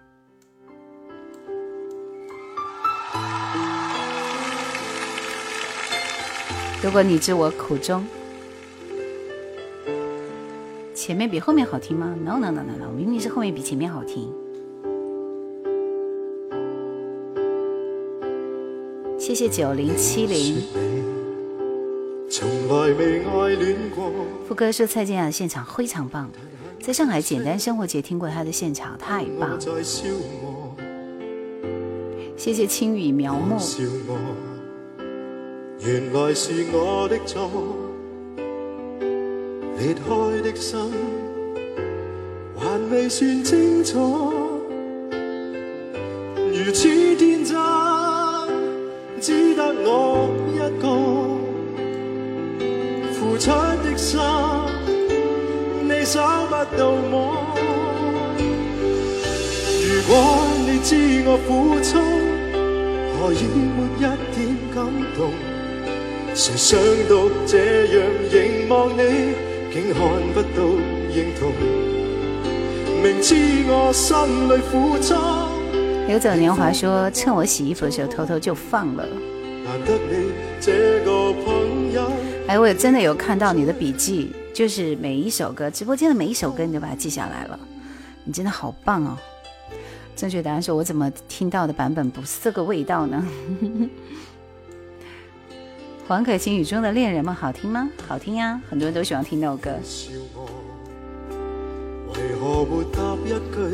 如果你知我苦衷，前面比后面好听吗？No No No No No，明明是后面比前面好听。谢谢九零七零。富歌说蔡健雅的现场非常棒，在上海简单生活节听过他的现场，太棒。了。谢谢青雨苗木。原来是我的错，裂开的心还未算清楚。如此天真，只得我一个，付出的心你找不到么？如果你知我苦衷，何以没一点感动？想到到凝望你，竟看不同。明知我心流走年华说：“趁我洗衣服的时候，偷偷就放了。”得你朋友。哎，我真的有看到你的笔记，就是每一首歌，直播间的每一首歌，你都把它记下来了。你真的好棒哦！正确答案说：“我怎么听到的版本不是这个味道呢？”黄可欣《雨中的恋人们》好听吗？好听呀，很多人都喜欢听那首歌。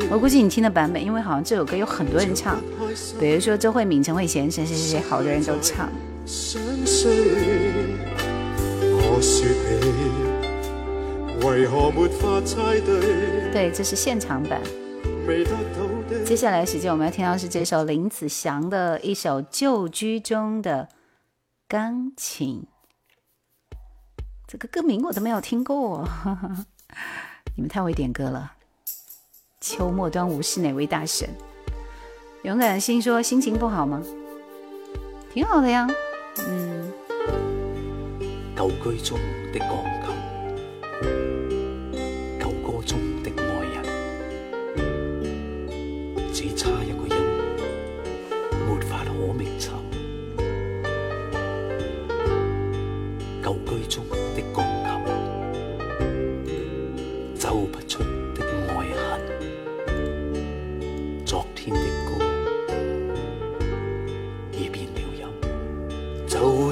我估计你听的版本，因为好像这首歌有很多人唱，比如说周慧敏、陈慧娴、谁谁谁，好多人都唱。对，这是现场版。接下来时间，我们要听到是这首林子祥的一首《旧居中的》。钢琴，这个歌名我都没有听过，[laughs] 你们太会点歌了。秋末端午是哪位大神？勇敢的心说心情不好吗？挺好的呀，嗯。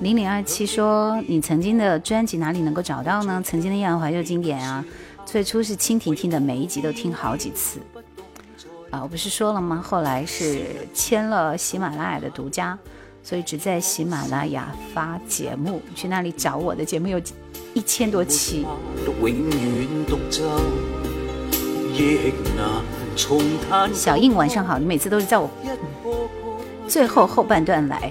零零二七说：“你曾经的专辑哪里能够找到呢？曾经的《亚华怀旧经典》啊，最初是蜻蜓听的，每一集都听好几次。啊，我不是说了吗？后来是签了喜马拉雅的独家，所以只在喜马拉雅发节目，去那里找我的节目有一千多期。”小印晚上好，你每次都是在我最后后半段来。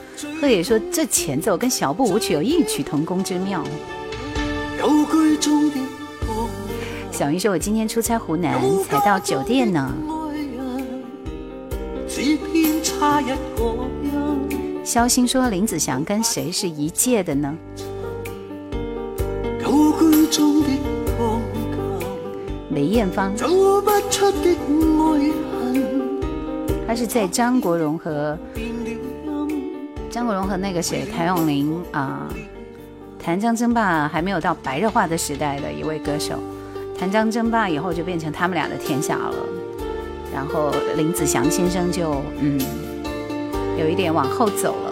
贺野说：“这前奏跟小步舞曲有异曲同工之妙。”小云说：“我今天出差湖南，才到酒店呢。”肖欣说：“林子祥跟谁是一届的呢？”梅艳芳，他是在张国荣和。张国荣和那个谁谭咏麟啊，《谭江争霸》还没有到白热化的时代的一位歌手，《谭江争霸》以后就变成他们俩的天下了。然后林子祥先生就嗯，有一点往后走了。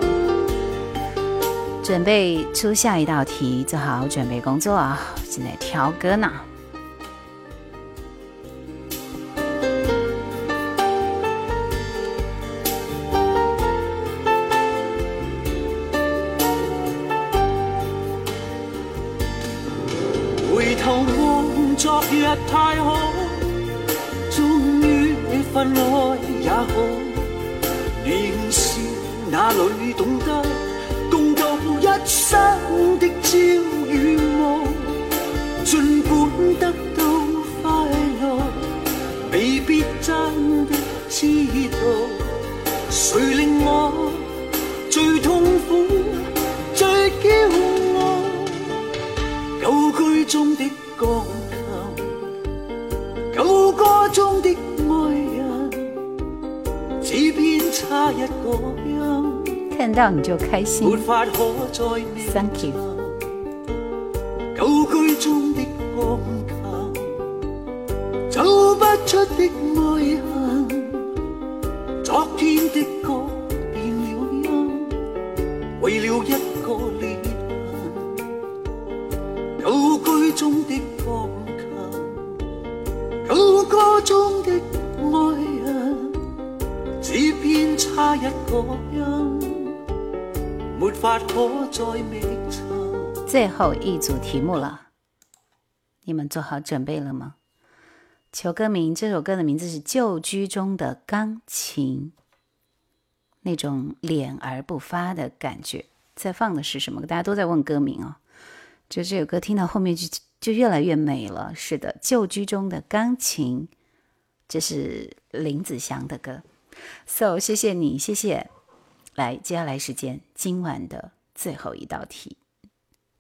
准备出下一道题，做好准备工作啊！现在挑歌呢。Thank you。后一组题目了，你们做好准备了吗？求歌名，这首歌的名字是《旧居中的钢琴》，那种敛而不发的感觉，在放的是什么？大家都在问歌名哦。就这首歌听到后面就就越来越美了，是的，《旧居中的钢琴》这是林子祥的歌。So，谢谢你，谢谢。来，接下来时间，今晚的最后一道题。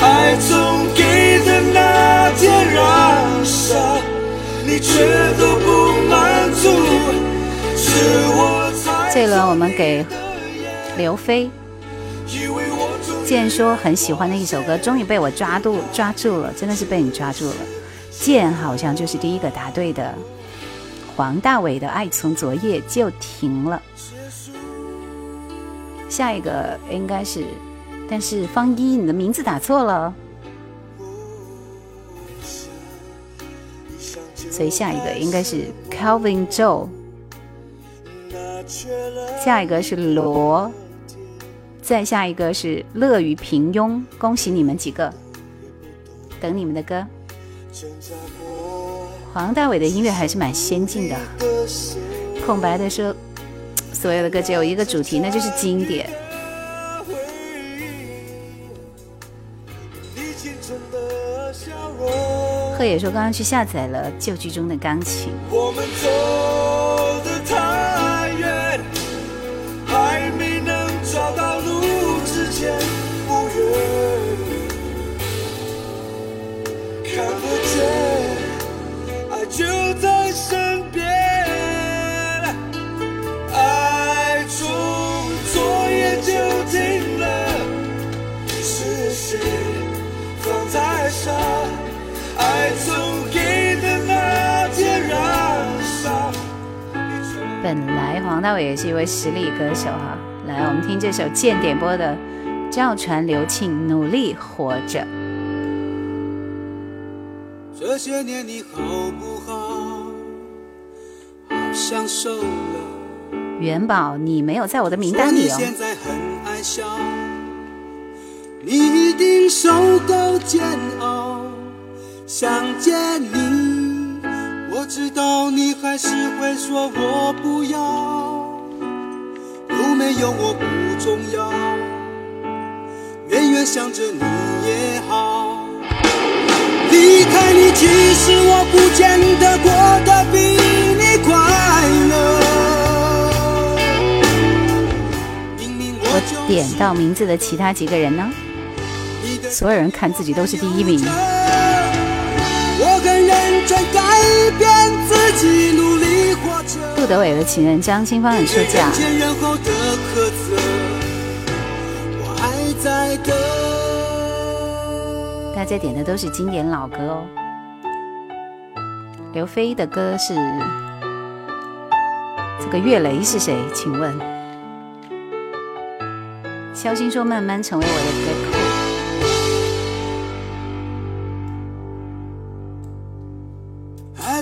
爱总给的那你却都不满足。是我这轮我们给刘飞剑说很喜欢的一首歌，终于被我抓住抓住了，真的是被你抓住了。剑好像就是第一个答对的。黄大炜的《爱从昨夜就停了》，下一个应该是。但是方一，你的名字打错了，所以下一个应该是 Calvin j o e 下一个是罗，再下一个是乐于平庸，恭喜你们几个，等你们的歌。黄大炜的音乐还是蛮先进的，空白的说，所有的歌只有一个主题，那就是经典。也说刚刚去下载了旧居中的钢琴。本来黄大炜也是一位实力歌手哈，来我们听这首剑点播的赵传刘庆努力活着。元宝，你没有在我的名单里哦。我知道你还是会说，我不要，有没有我不重要，远远想着你也好。离开你，其实我不见得过得比你快乐。我点到名字的其他几个人呢？所有人看自己都是第一名。改变自己努力活着杜德伟的情人张清芳很出嫁。大家点的都是经典老歌哦。刘飞的歌是这个，岳雷是谁？请问？肖欣说慢慢成为我的歌。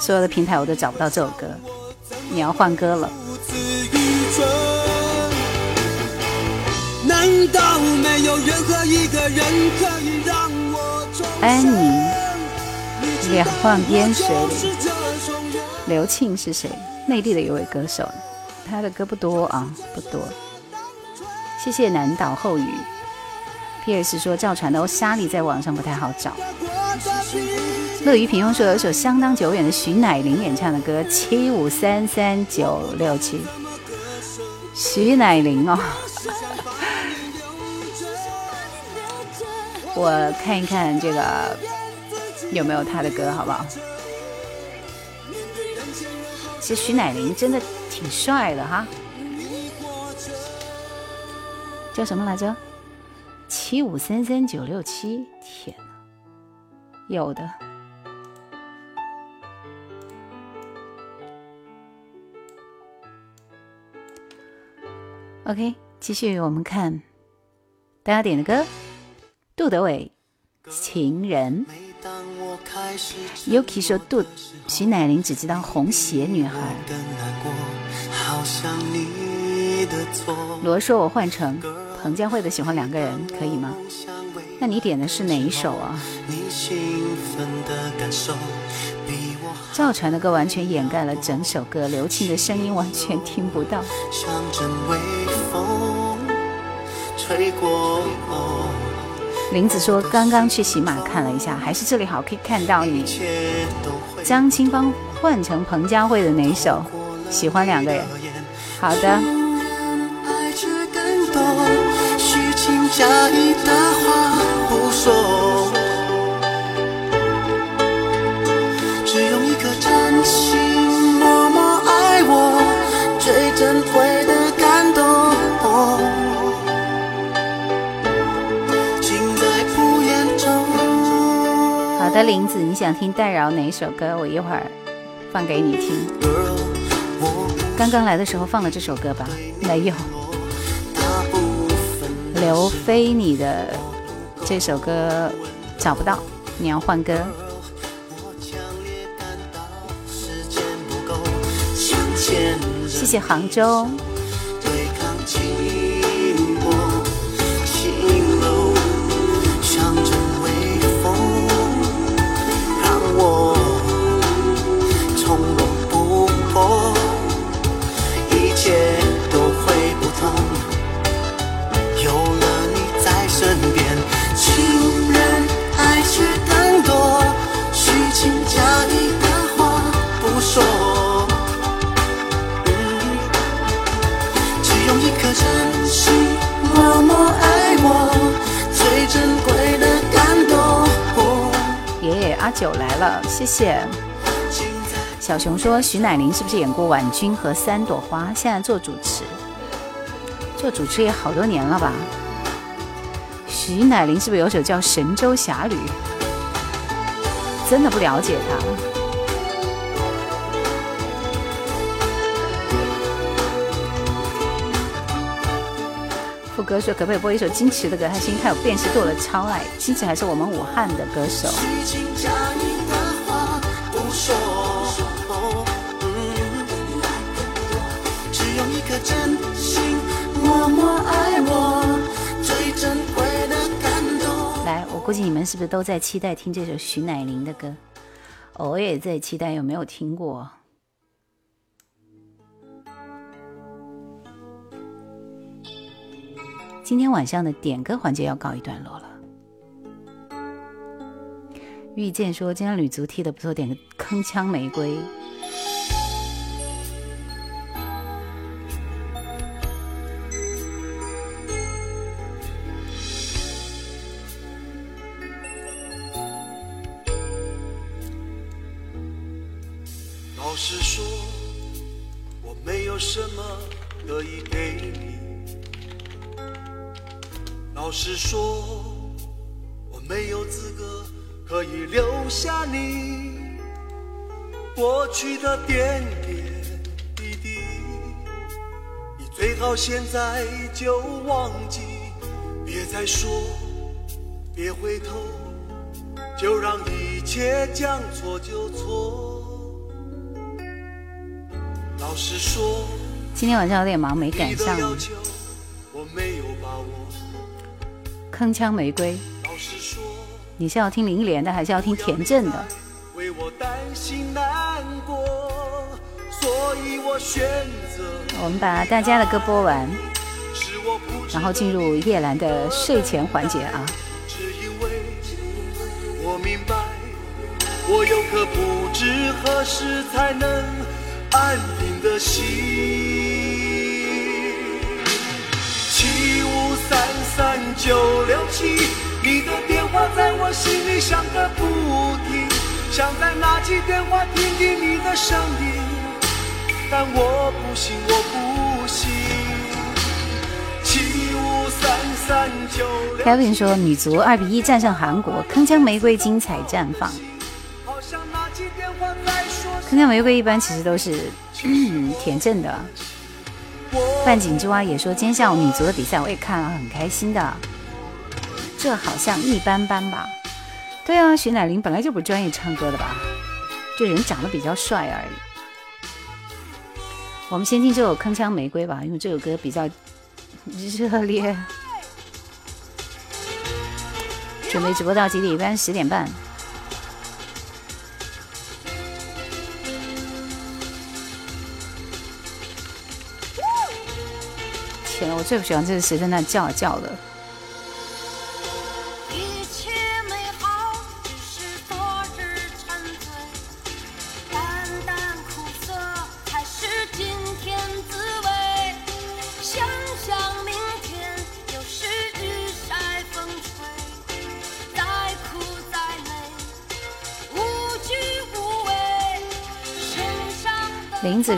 所有的平台我都找不到这首歌，你要换歌了。安宁，两换烟水里。刘庆是谁？内地的一位歌手，他的歌不多啊，不多。谢谢南岛后雨，P.S. 说教传的，沙里在网上不太好找。乐于平庸说有一首相当久远的徐乃麟演唱的歌《七五三三九六七》，徐乃麟哦，我看一看这个有没有他的歌，好不好？其实徐乃麟真的挺帅的哈，叫什么来着？七五三三九六七，天哪，有的。OK，继续我们看大家点的歌，杜德伟《情人》。Yuki 说杜徐乃麟只知道红鞋女孩。罗说：“我换成彭佳慧的《喜欢两个人》，可以吗？”那你点的是哪一首啊？赵传的歌完全掩盖了整首歌，刘庆的声音完全听不到。林子说：“刚刚去喜马看了一下，还是这里好，可以看到你。”将清芳换成彭佳慧的哪首？喜欢两个人？好的。林子，你想听戴娆哪一首歌？我一会儿放给你听。刚刚来的时候放了这首歌吧？没有。刘飞，你的这首歌找不到，你要换歌。谢谢杭州。谢小熊说：“徐乃麟是不是演过《婉君》和《三朵花》？现在做主持，做主持也好多年了吧？徐乃麟是不是有首叫《神州侠侣》？真的不了解他。”副歌说：“可不可以播一首金池的歌？他声音太有辨识度了，超爱。金池还是我们武汉的歌手。”估计你们是不是都在期待听这首徐乃麟的歌？我也在期待，有没有听过？今天晚上的点歌环节要告一段落了。遇见说今天女足踢的不错，点个铿锵玫瑰。过去的点点滴滴你最好现在就忘记别再说别回头就让一切将错就错老实说今天晚上有点忙没赶上我没有把握铿锵玫瑰老实说你是要听林忆莲的还是要听田震的我担心难过，所以我选择。我们把大家的歌播完，然后进入叶兰的睡前环节啊。只因为我明白，我有颗不知何时才能安定的心。七五三三九六七，你的电话在我心里响个不停。想听听你的声音，但我我不不 Kevin 说：“女足二比一战胜韩国，铿锵玫瑰精彩绽放。”铿锵玫瑰一般其实都是田震的。半井之蛙也说：“今天下午女足的比赛我也看了，很开心的。这好像一般般吧。”对啊，徐乃麟本来就不专业唱歌的吧，这人长得比较帅而已。我们先听这首《铿锵玫瑰》吧，因为这首歌比较热烈。准备直播到几点？一般十点半。天啊，我最不喜欢这是谁在那叫叫的。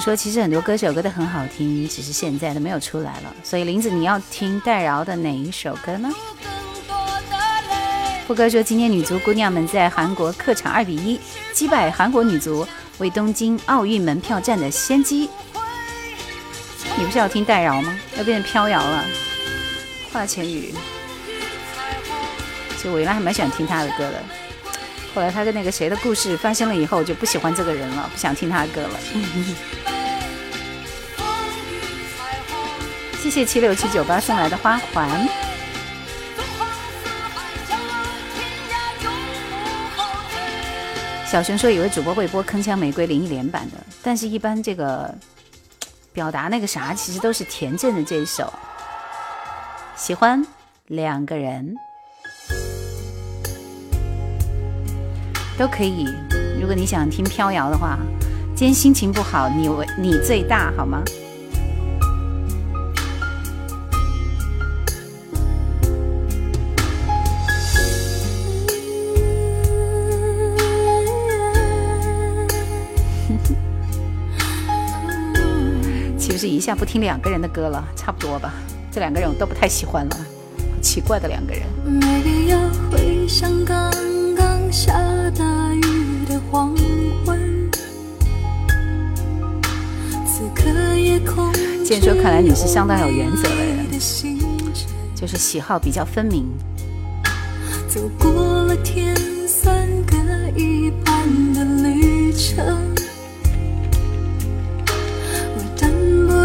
说其实很多歌手歌都很好听，只是现在都没有出来了。所以林子，你要听戴饶的哪一首歌呢？波哥说今天女足姑娘们在韩国客场二比一击败韩国女足，为东京奥运门票占的先机。你不是要听戴饶吗？要变成飘摇了？华晨宇，其实我原来还蛮喜欢听他的歌的，后来他跟那个谁的故事发生了以后，就不喜欢这个人了，不想听他的歌了。[laughs] 谢谢七六七九八送来的花环。小熊说以为主播会播《铿锵玫瑰》林忆莲版的，但是一般这个表达那个啥，其实都是田震的这一首。喜欢两个人都可以。如果你想听《飘摇》的话，今天心情不好，你你最大好吗？一下不听两个人的歌了，差不多吧。这两个人我都不太喜欢了，奇怪的两个人。既然说看来你是相当有原则的人，就是喜好比较分明。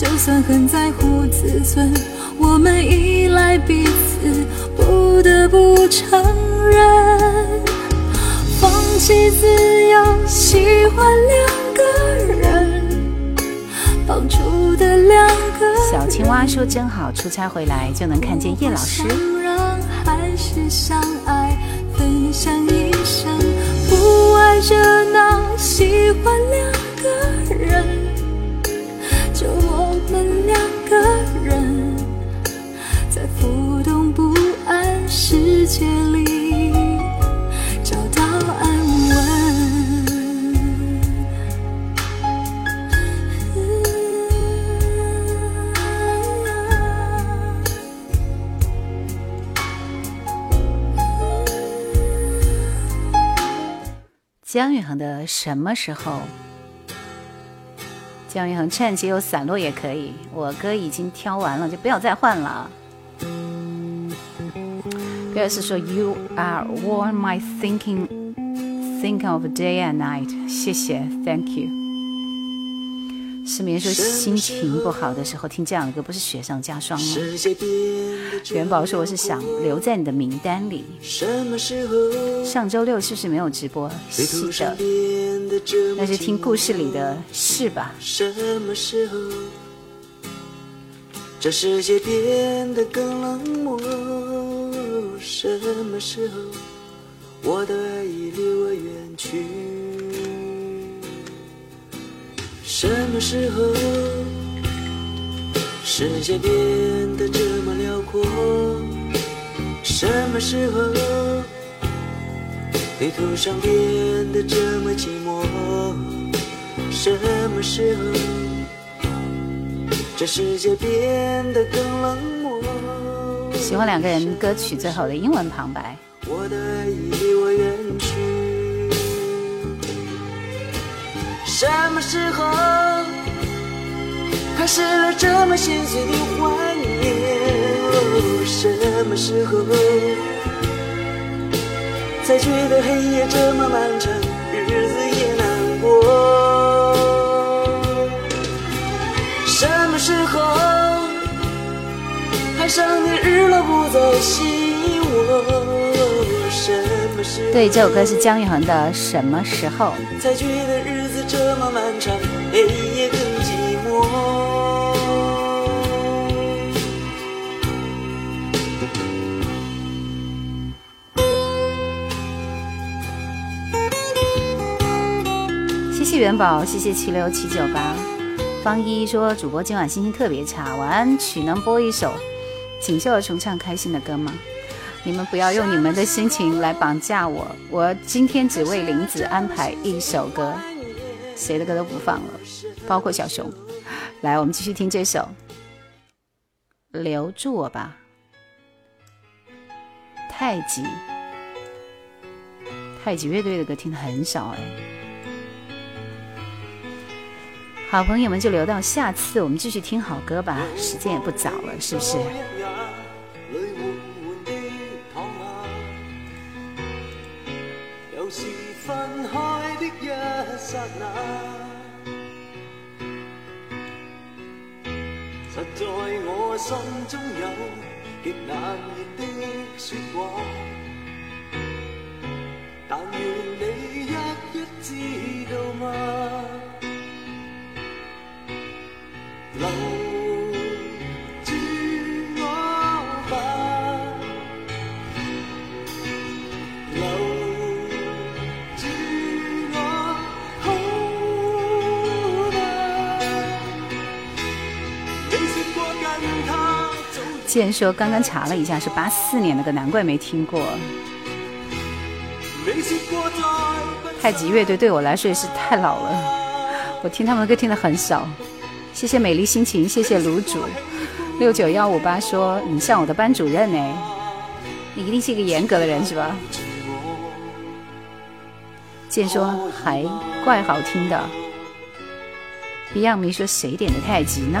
就算很在乎自尊，我们依赖彼此，不得不承认，放弃自由，喜欢两个人，帮助的两个小青蛙说真好，出差回来就能看见叶老师。相让还是相爱，分享一生，不爱热闹，喜欢两个人，就。们两个人在浮动不安世界里找到安稳江远航的什么时候姜育恒，趁机有散落也可以。我歌已经挑完了，就不要再换了。不要是说 You are w a r l my thinking, think of day and night。谢谢，Thank you。失眠说心情不好的时候听这样的歌，不是雪上加霜吗？元宝说我是想留在你的名单里。上周六是不是没有直播？是的，那就听故事里的事吧。这世界变得更冷漠，我我的爱已离远去？什么时候，世界变得这么辽阔？什么时候，地图上变得这么寂寞？什么时候，这世界变得更冷漠？喜欢两个人歌曲最后的英文旁白。我我的爱已离远去。什么时候开始了这么心碎的怀念？什么时候才觉得黑夜这么漫长，日子也难过？什么时候海上的日落不再吸引我？什？对，这首歌是姜育恒的《什么时候》。日子这么漫长，黑夜寂寞。谢谢元宝，谢谢七六七九八。方一说：“主播今晚心情特别差，晚安曲能播一首锦绣儿重唱开心的歌吗？”你们不要用你们的心情来绑架我，我今天只为林子安排一首歌，谁的歌都不放了，包括小熊。来，我们继续听这首《留住我吧》，太极，太极乐队的歌听的很少哎。好朋友们，就留到下次，我们继续听好歌吧。时间也不早了，是不是？刹那，实在我心中有极难言的说话，但愿你一一知道吗？建说：“刚刚查了一下，是八四年那歌，难怪没听过。太极乐队对我来说是太老了，我听他们的歌听的很少。谢谢美丽心情，谢谢卤煮，六九幺五八说你像我的班主任哎，你一定是一个严格的人是吧？”建说：“还怪好听的。”Beyond 说谁点的太极呢？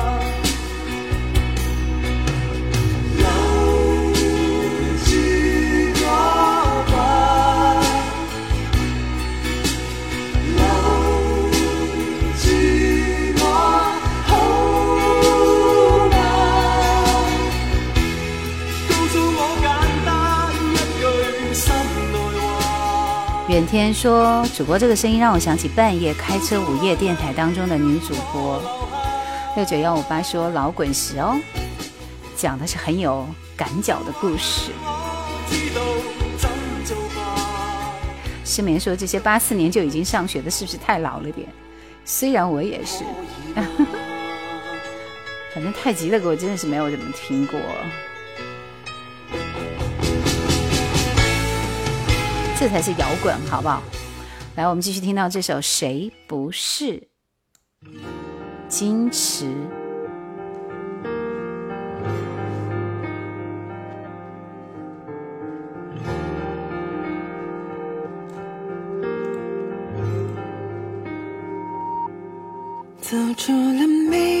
天说主播这个声音让我想起半夜开车、午夜电台当中的女主播。六九幺五八说老滚石哦，讲的是很有赶脚的故事。失眠说这些八四年就已经上学的是不是太老了点？虽然我也是，[laughs] [laughs] 反正太极的歌真的是没有怎么听过。这才是摇滚，好不好？来，我们继续听到这首《谁不是矜持》，走出了每。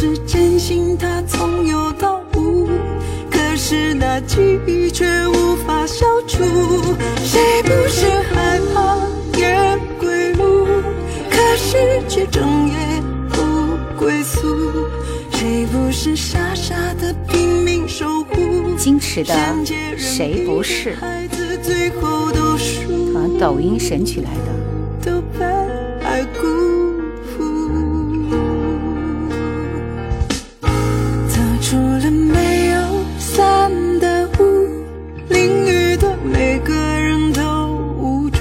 是真心它从有到无，可是那记忆却无法消除，谁不是害怕夜归路，可是却整夜不归宿，谁不是傻傻的拼命守护，矜持的，谁不是，孩子最后读书，他抖音神曲来的。每个人都无助，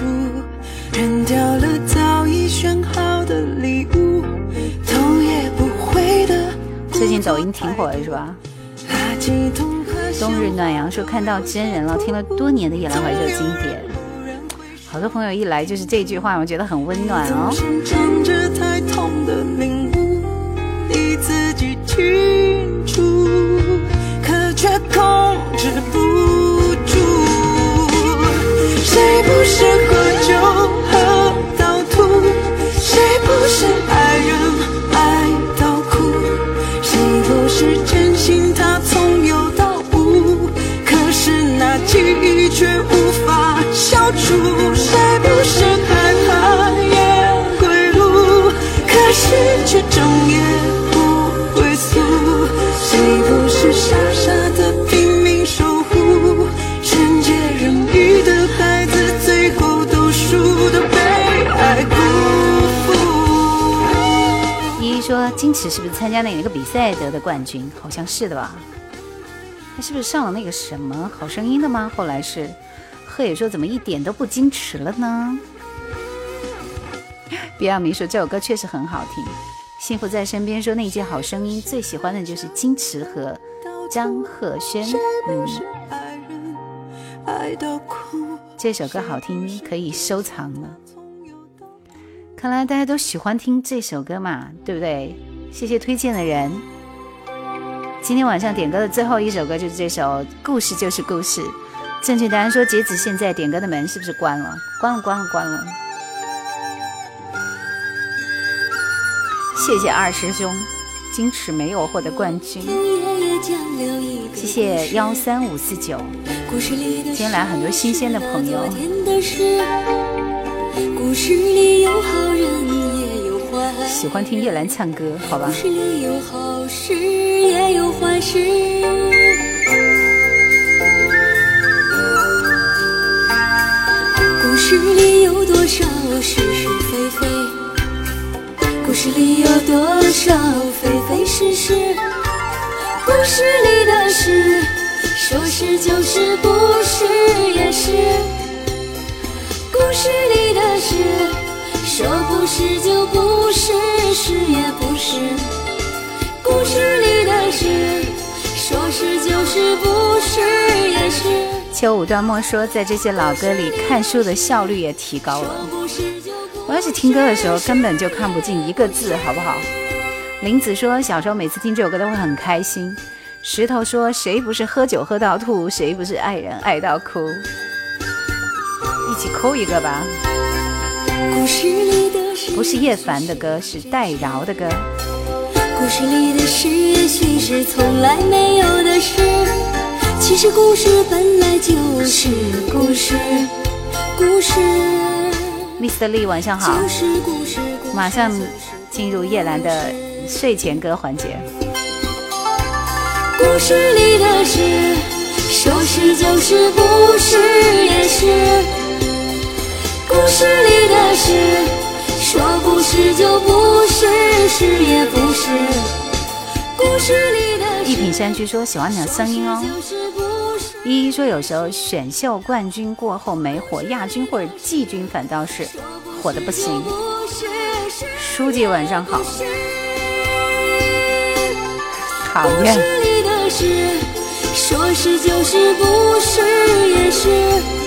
扔掉了早已选好的礼物，头也不回的。最近抖音挺火的是吧？冬日暖阳说看到真人了，听了多年的《夜阑怀旧》经典，好多朋友一来就是这句话，我觉得很温暖哦。却控制不。谁不是喝酒喝到吐？谁不是爱人爱到哭？谁不是真心他从有到无？可是那记忆却无法消除。金池是不是参加那一个比赛得的冠军？好像是的吧。他是不是上了那个什么《好声音》的吗？后来是，贺野说怎么一点都不矜持了呢 [laughs] 比亚明说这首歌确实很好听，《幸福在身边》说那届《好声音》最喜欢的就是金池和张赫宣。嗯，这首歌好听，可以收藏了。看来大家都喜欢听这首歌嘛，对不对？谢谢推荐的人。今天晚上点歌的最后一首歌就是这首《故事就是故事》。正确答案说，截止现在点歌的门是不是关了？关了，关了，关了。谢谢二师兄，矜持没有获得冠军。谢谢幺三五四九。今天来很多新鲜的朋友。故事里有好人也有坏，喜欢听叶兰唱歌，好吧。故事里有好事也有坏事。故事里有多少是是非非？故事里有多少非非是是？故事里的事，说是就是，不是也是。秋五段墨说，在这些老歌里看书的效率也提高了。我要是听歌的时候，根本就看不进一个字，好不好？林子说，小时候每次听这首歌都会很开心。石头说，谁不是喝酒喝到吐，谁不是爱人爱到哭。起扣一个吧，故事事里的不是叶凡的歌，是戴娆的歌。故事里的事，也许是从来没有的事。其实故事本来就是故事，故事。Mr. Lee，晚上好。马上进入叶兰的睡前歌环节。故事里的事，说是就是，不是也是。一品山居说喜欢你的声音哦。依依说有时候选秀冠军过后没火，亚军或者季军反倒是火的不行。书记晚上好。讨厌。说是就是，不是也是。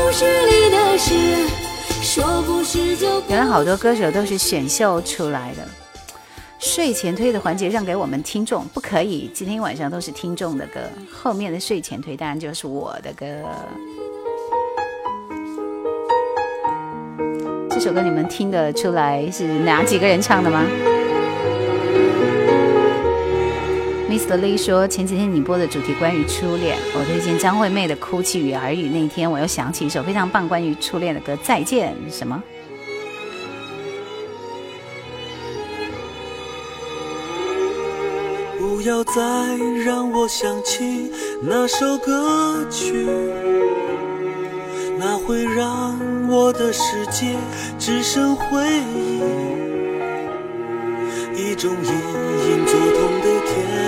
故事事，里的说不是就原来好多歌手都是选秀出来的。睡前推的环节让给我们听众，不可以。今天晚上都是听众的歌，后面的睡前推当然就是我的歌。这首歌你们听得出来是哪几个人唱的吗？l 德利说：“前几天你播的主题关于初恋，我推荐张惠妹的《哭泣与耳语》。那天我又想起一首非常棒关于初恋的歌，《再见》什么？”不要再让我想起那首歌曲，那会让我的世界只剩回忆，一种隐隐作痛的甜。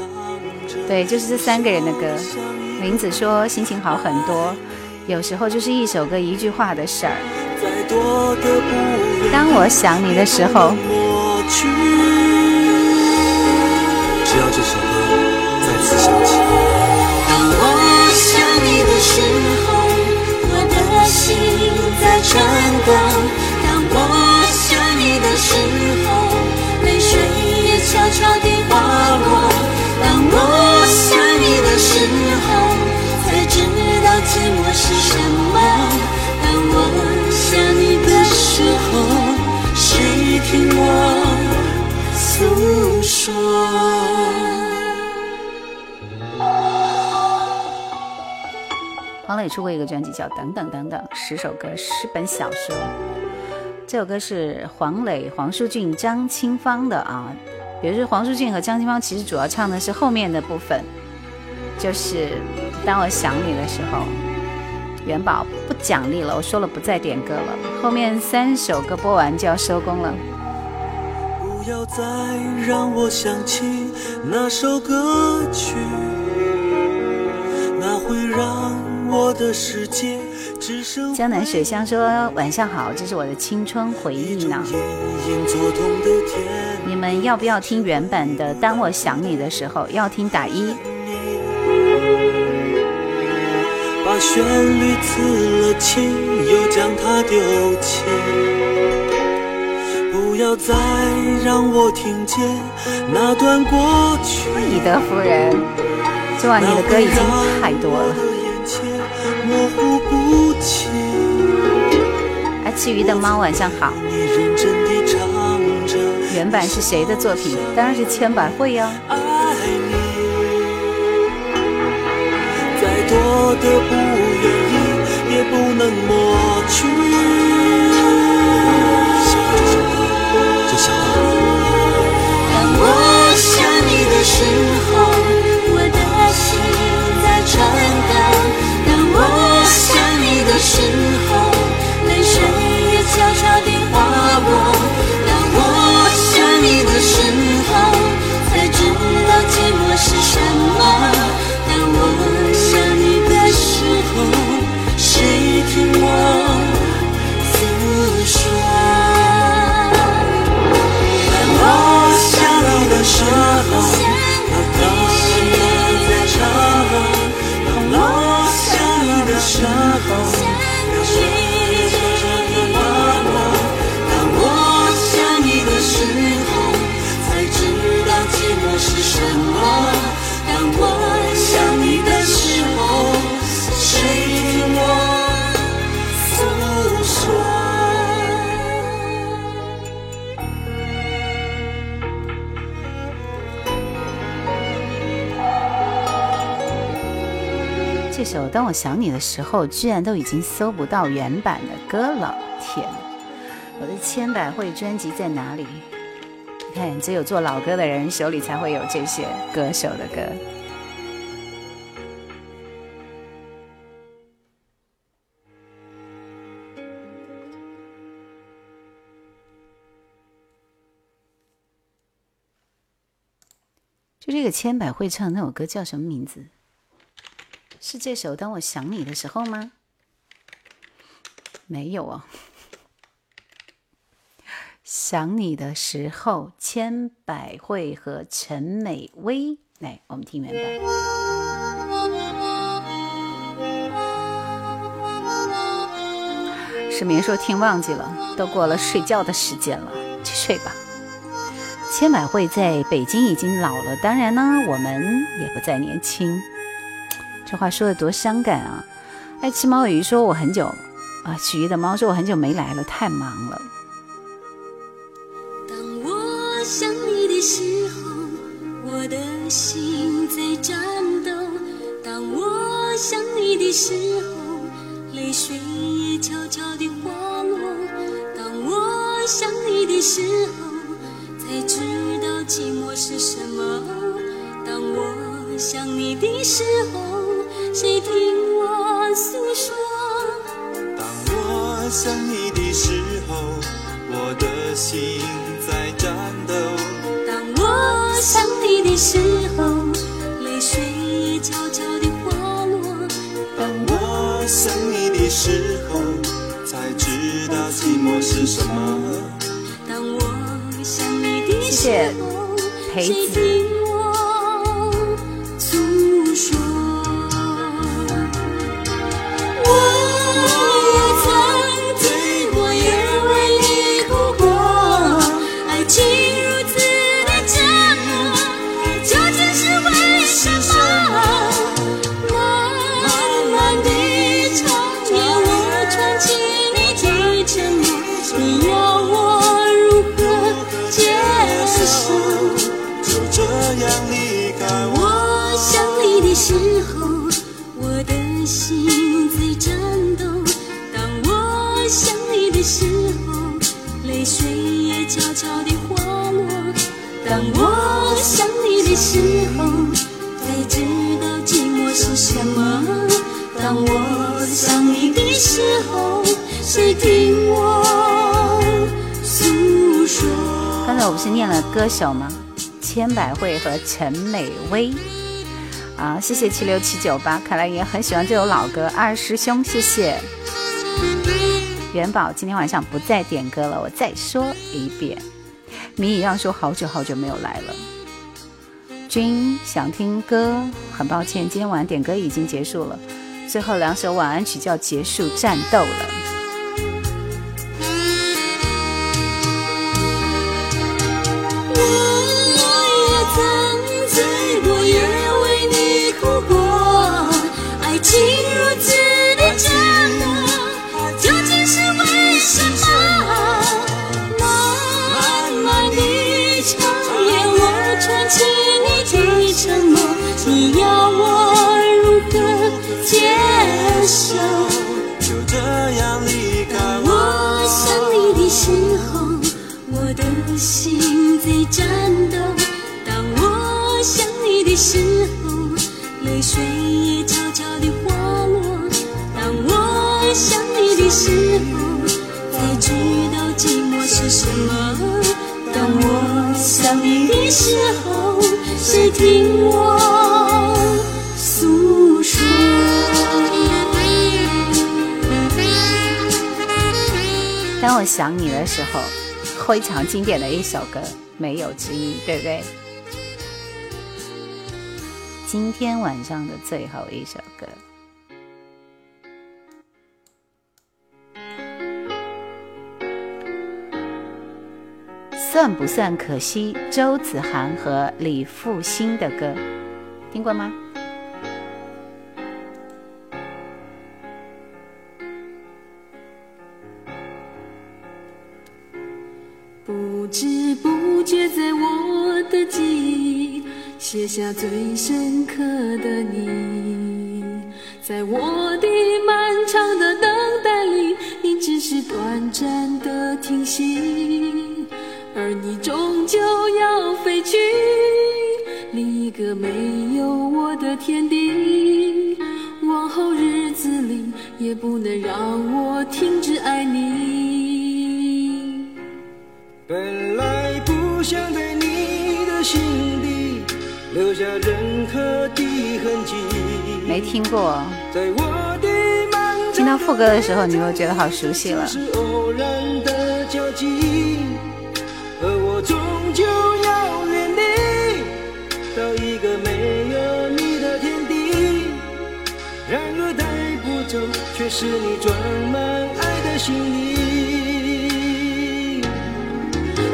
对，就是这三个人的歌。林子说心情好很多，有时候就是一首歌一句话的事儿。当我想你的时候，只要这首歌再次响起。当我想你的时候，我的心在颤抖；当我想你的时候，泪水也悄悄地滑落。当我……想你的时候，才知道寂寞是什么。当我想你的时候，谁听我诉说？黄磊出过一个专辑，叫《等等等等》，十首歌，十本小说。这首歌是黄磊、黄舒俊、张清芳的啊。比如说，黄舒静和张清芳其实主要唱的是后面的部分，就是当我想你的时候。元宝不奖励了，我说了不再点歌了。后面三首歌播完就要收工了。不要再让我想起那首歌曲，那会让我的世界只剩。江南水乡说晚上好，这是我的青春回忆呢。作痛的天我们要不要听原版的《当我想你的时候》？要听打一。以德服人，希望你的歌已经太多了。爱吃鱼的猫，晚上好。原版是谁的作品？当然是千百惠哟。想这首歌，就想你。当我想你的时候，居然都已经搜不到原版的歌了！天，我的千百惠专辑在哪里？你看，只有做老歌的人手里才会有这些歌手的歌。就这个千百惠唱的那首歌叫什么名字？是这首《当我想你的时候》吗？没有啊。[laughs] 想你的时候，千百惠和陈美薇来，我们听原版。是明说听忘记了，都过了睡觉的时间了，去睡吧。千百惠在北京已经老了，当然呢，我们也不再年轻。这话说的多伤感啊！爱吃猫鱼说：“我很久啊。”其余的猫说：“我很久没来了，太忙了。”当我想你的时候，我的心在颤抖；当我想你的时候，泪水悄悄地滑落；当我想你的时候，才知道寂寞是什么；当我想你的时候。谁听我诉说？当我想你的时候，我的心在颤抖。当我想你的时候，泪水悄悄地滑落。当我想你的时候，才知道寂寞是什么。当我想你的时候，谁听我当我想你的时候，才知道寂寞是什么。刚才我不是念了歌手吗？千百惠和陈美薇。啊，谢谢七六七九八，看来也很喜欢这首老歌《二师兄》，谢谢。元宝，今天晚上不再点歌了。我再说一遍，谜语要说，好久好久没有来了。君想听歌，很抱歉，今天晚上点歌已经结束了，最后两首晚安曲就要结束战斗了。我也曾醉过，也为你哭过，爱情如此。时候泪水也悄悄滑落。当我想你的时候，才知道寂寞是什么。当我想你的时候，谁听我诉说？当我想你的时候，非常经典的一首歌，没有之一，对不对？今天晚上的最后一首歌，算不算可惜？周子涵和李复兴的歌，听过吗？写下最深刻的你，在我的漫长的等待里，你只是短暂的停息，而你终究要飞去另一个没有我的天地。往后日子里，也不能让我停止爱你。本来不想在你的心底。留下任何的痕迹。没听过，听到副歌的时候，你会觉得好熟悉了。是偶然的交集，而我终究要远离，到一个没有你的天地。然而带不走，却是你装满爱的行李。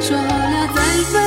说好了再分。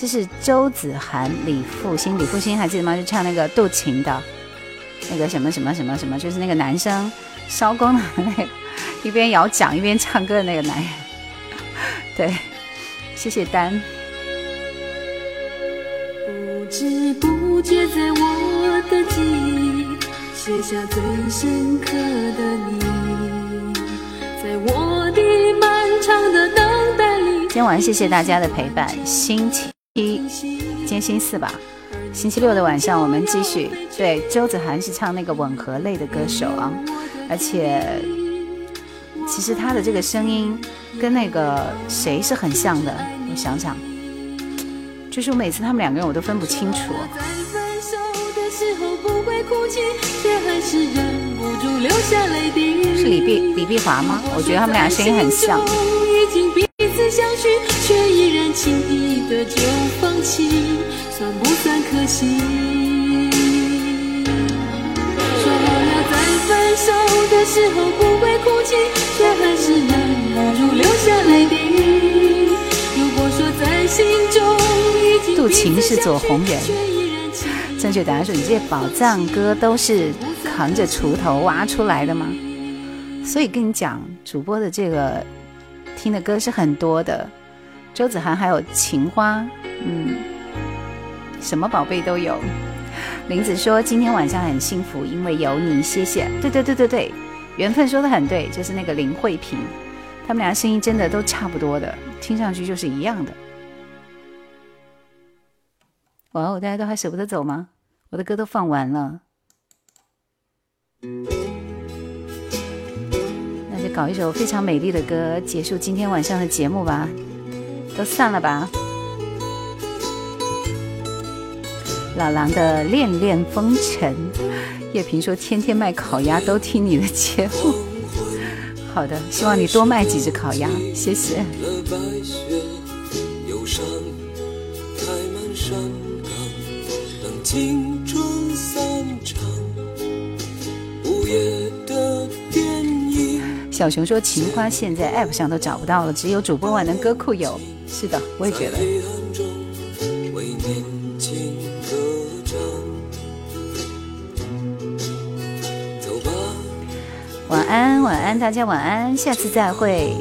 这是周子涵、李复兴、李复兴还记得吗？就唱那个杜琴的，那个什么什么什么什么，就是那个男生烧光那个，[laughs] 一边摇桨一边唱歌的那个男人。对，谢谢丹。不知不觉，在我的记忆写下最深刻的你，在我的漫长的等待里。今晚谢谢大家的陪伴，心情。星期四吧，星期六的晚上我们继续。对，周子涵是唱那个吻合类的歌手啊，而且其实他的这个声音跟那个谁是很像的，我想想，就是我每次他们两个人我都分不清楚。是李碧李碧华吗？我觉得他们俩声音很像。的就放弃，算不算可惜？说好了在分手的时候不会哭泣，却还是忍不住流下泪滴。如果说在心中已经渡情是做红人。正 [laughs] 确答案是：你这些宝藏歌都是扛着锄头挖出来的吗？所以跟你讲，主播的这个听的歌是很多的。周子涵还有情花，嗯，什么宝贝都有。林子说今天晚上很幸福，因为有你，谢谢。对对对对对，缘分说的很对，就是那个林慧萍，他们俩声音真的都差不多的，听上去就是一样的。哇哦，大家都还舍不得走吗？我的歌都放完了，那就搞一首非常美丽的歌结束今天晚上的节目吧。都散了吧。老狼的《恋恋风尘》，叶萍说天天卖烤鸭都听你的节目。好的，希望你多卖几只烤鸭，谢谢。小熊说情花现在 App 上都找不到了，只有主播万能歌库有。是的，我也觉得。晚安，晚安，大家晚安，下次再会。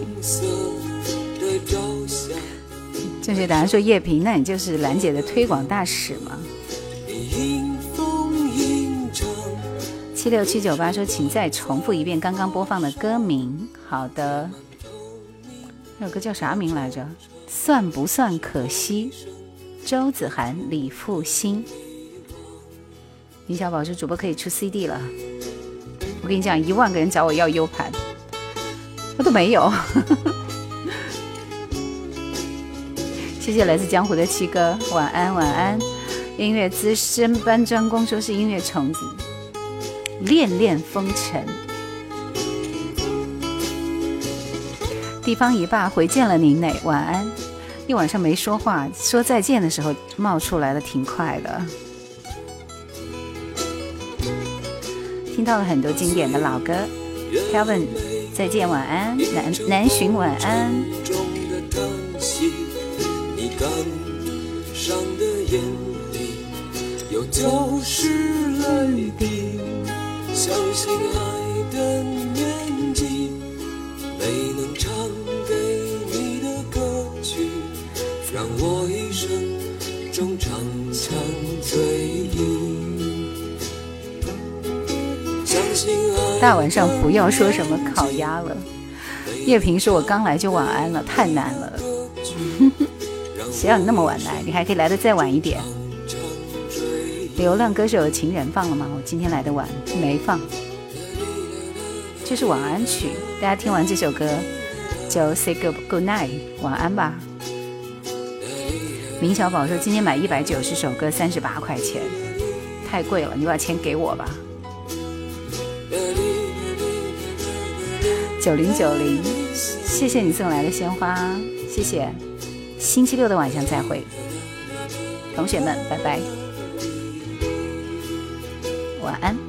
正确答案说：“叶萍，那你就是兰姐的推广大使嘛？”七六七九八说：“请再重复一遍刚刚播放的歌名。”好的，那首歌叫啥名来着？算不算可惜？周子涵、李复兴、李小宝，说主播可以出 CD 了。我跟你讲，一万个人找我要 U 盘，我都没有。[laughs] 谢谢来自江湖的七哥，晚安，晚安。音乐资深搬砖工，说是音乐虫子，恋恋风尘。地方一霸回见了您嘞，晚安。一晚上没说话，说再见的时候冒出来的挺快的。听到了很多经典的老歌，《k e v i n 再见、晚安、南南寻晚安。你。的相信爱大晚上不要说什么烤鸭了，叶萍说我刚来就晚安了，太难了。[laughs] 谁让你那么晚来？你还可以来的再晚一点。流浪歌手的情人放了吗？我今天来的晚，没放。这是晚安曲，大家听完这首歌就 say good good night，晚安吧。明小宝说：“今天买一百九十首歌三十八块钱，太贵了，你把钱给我吧。”九零九零，谢谢你送来的鲜花，谢谢。星期六的晚上再会，同学们，拜拜，晚安。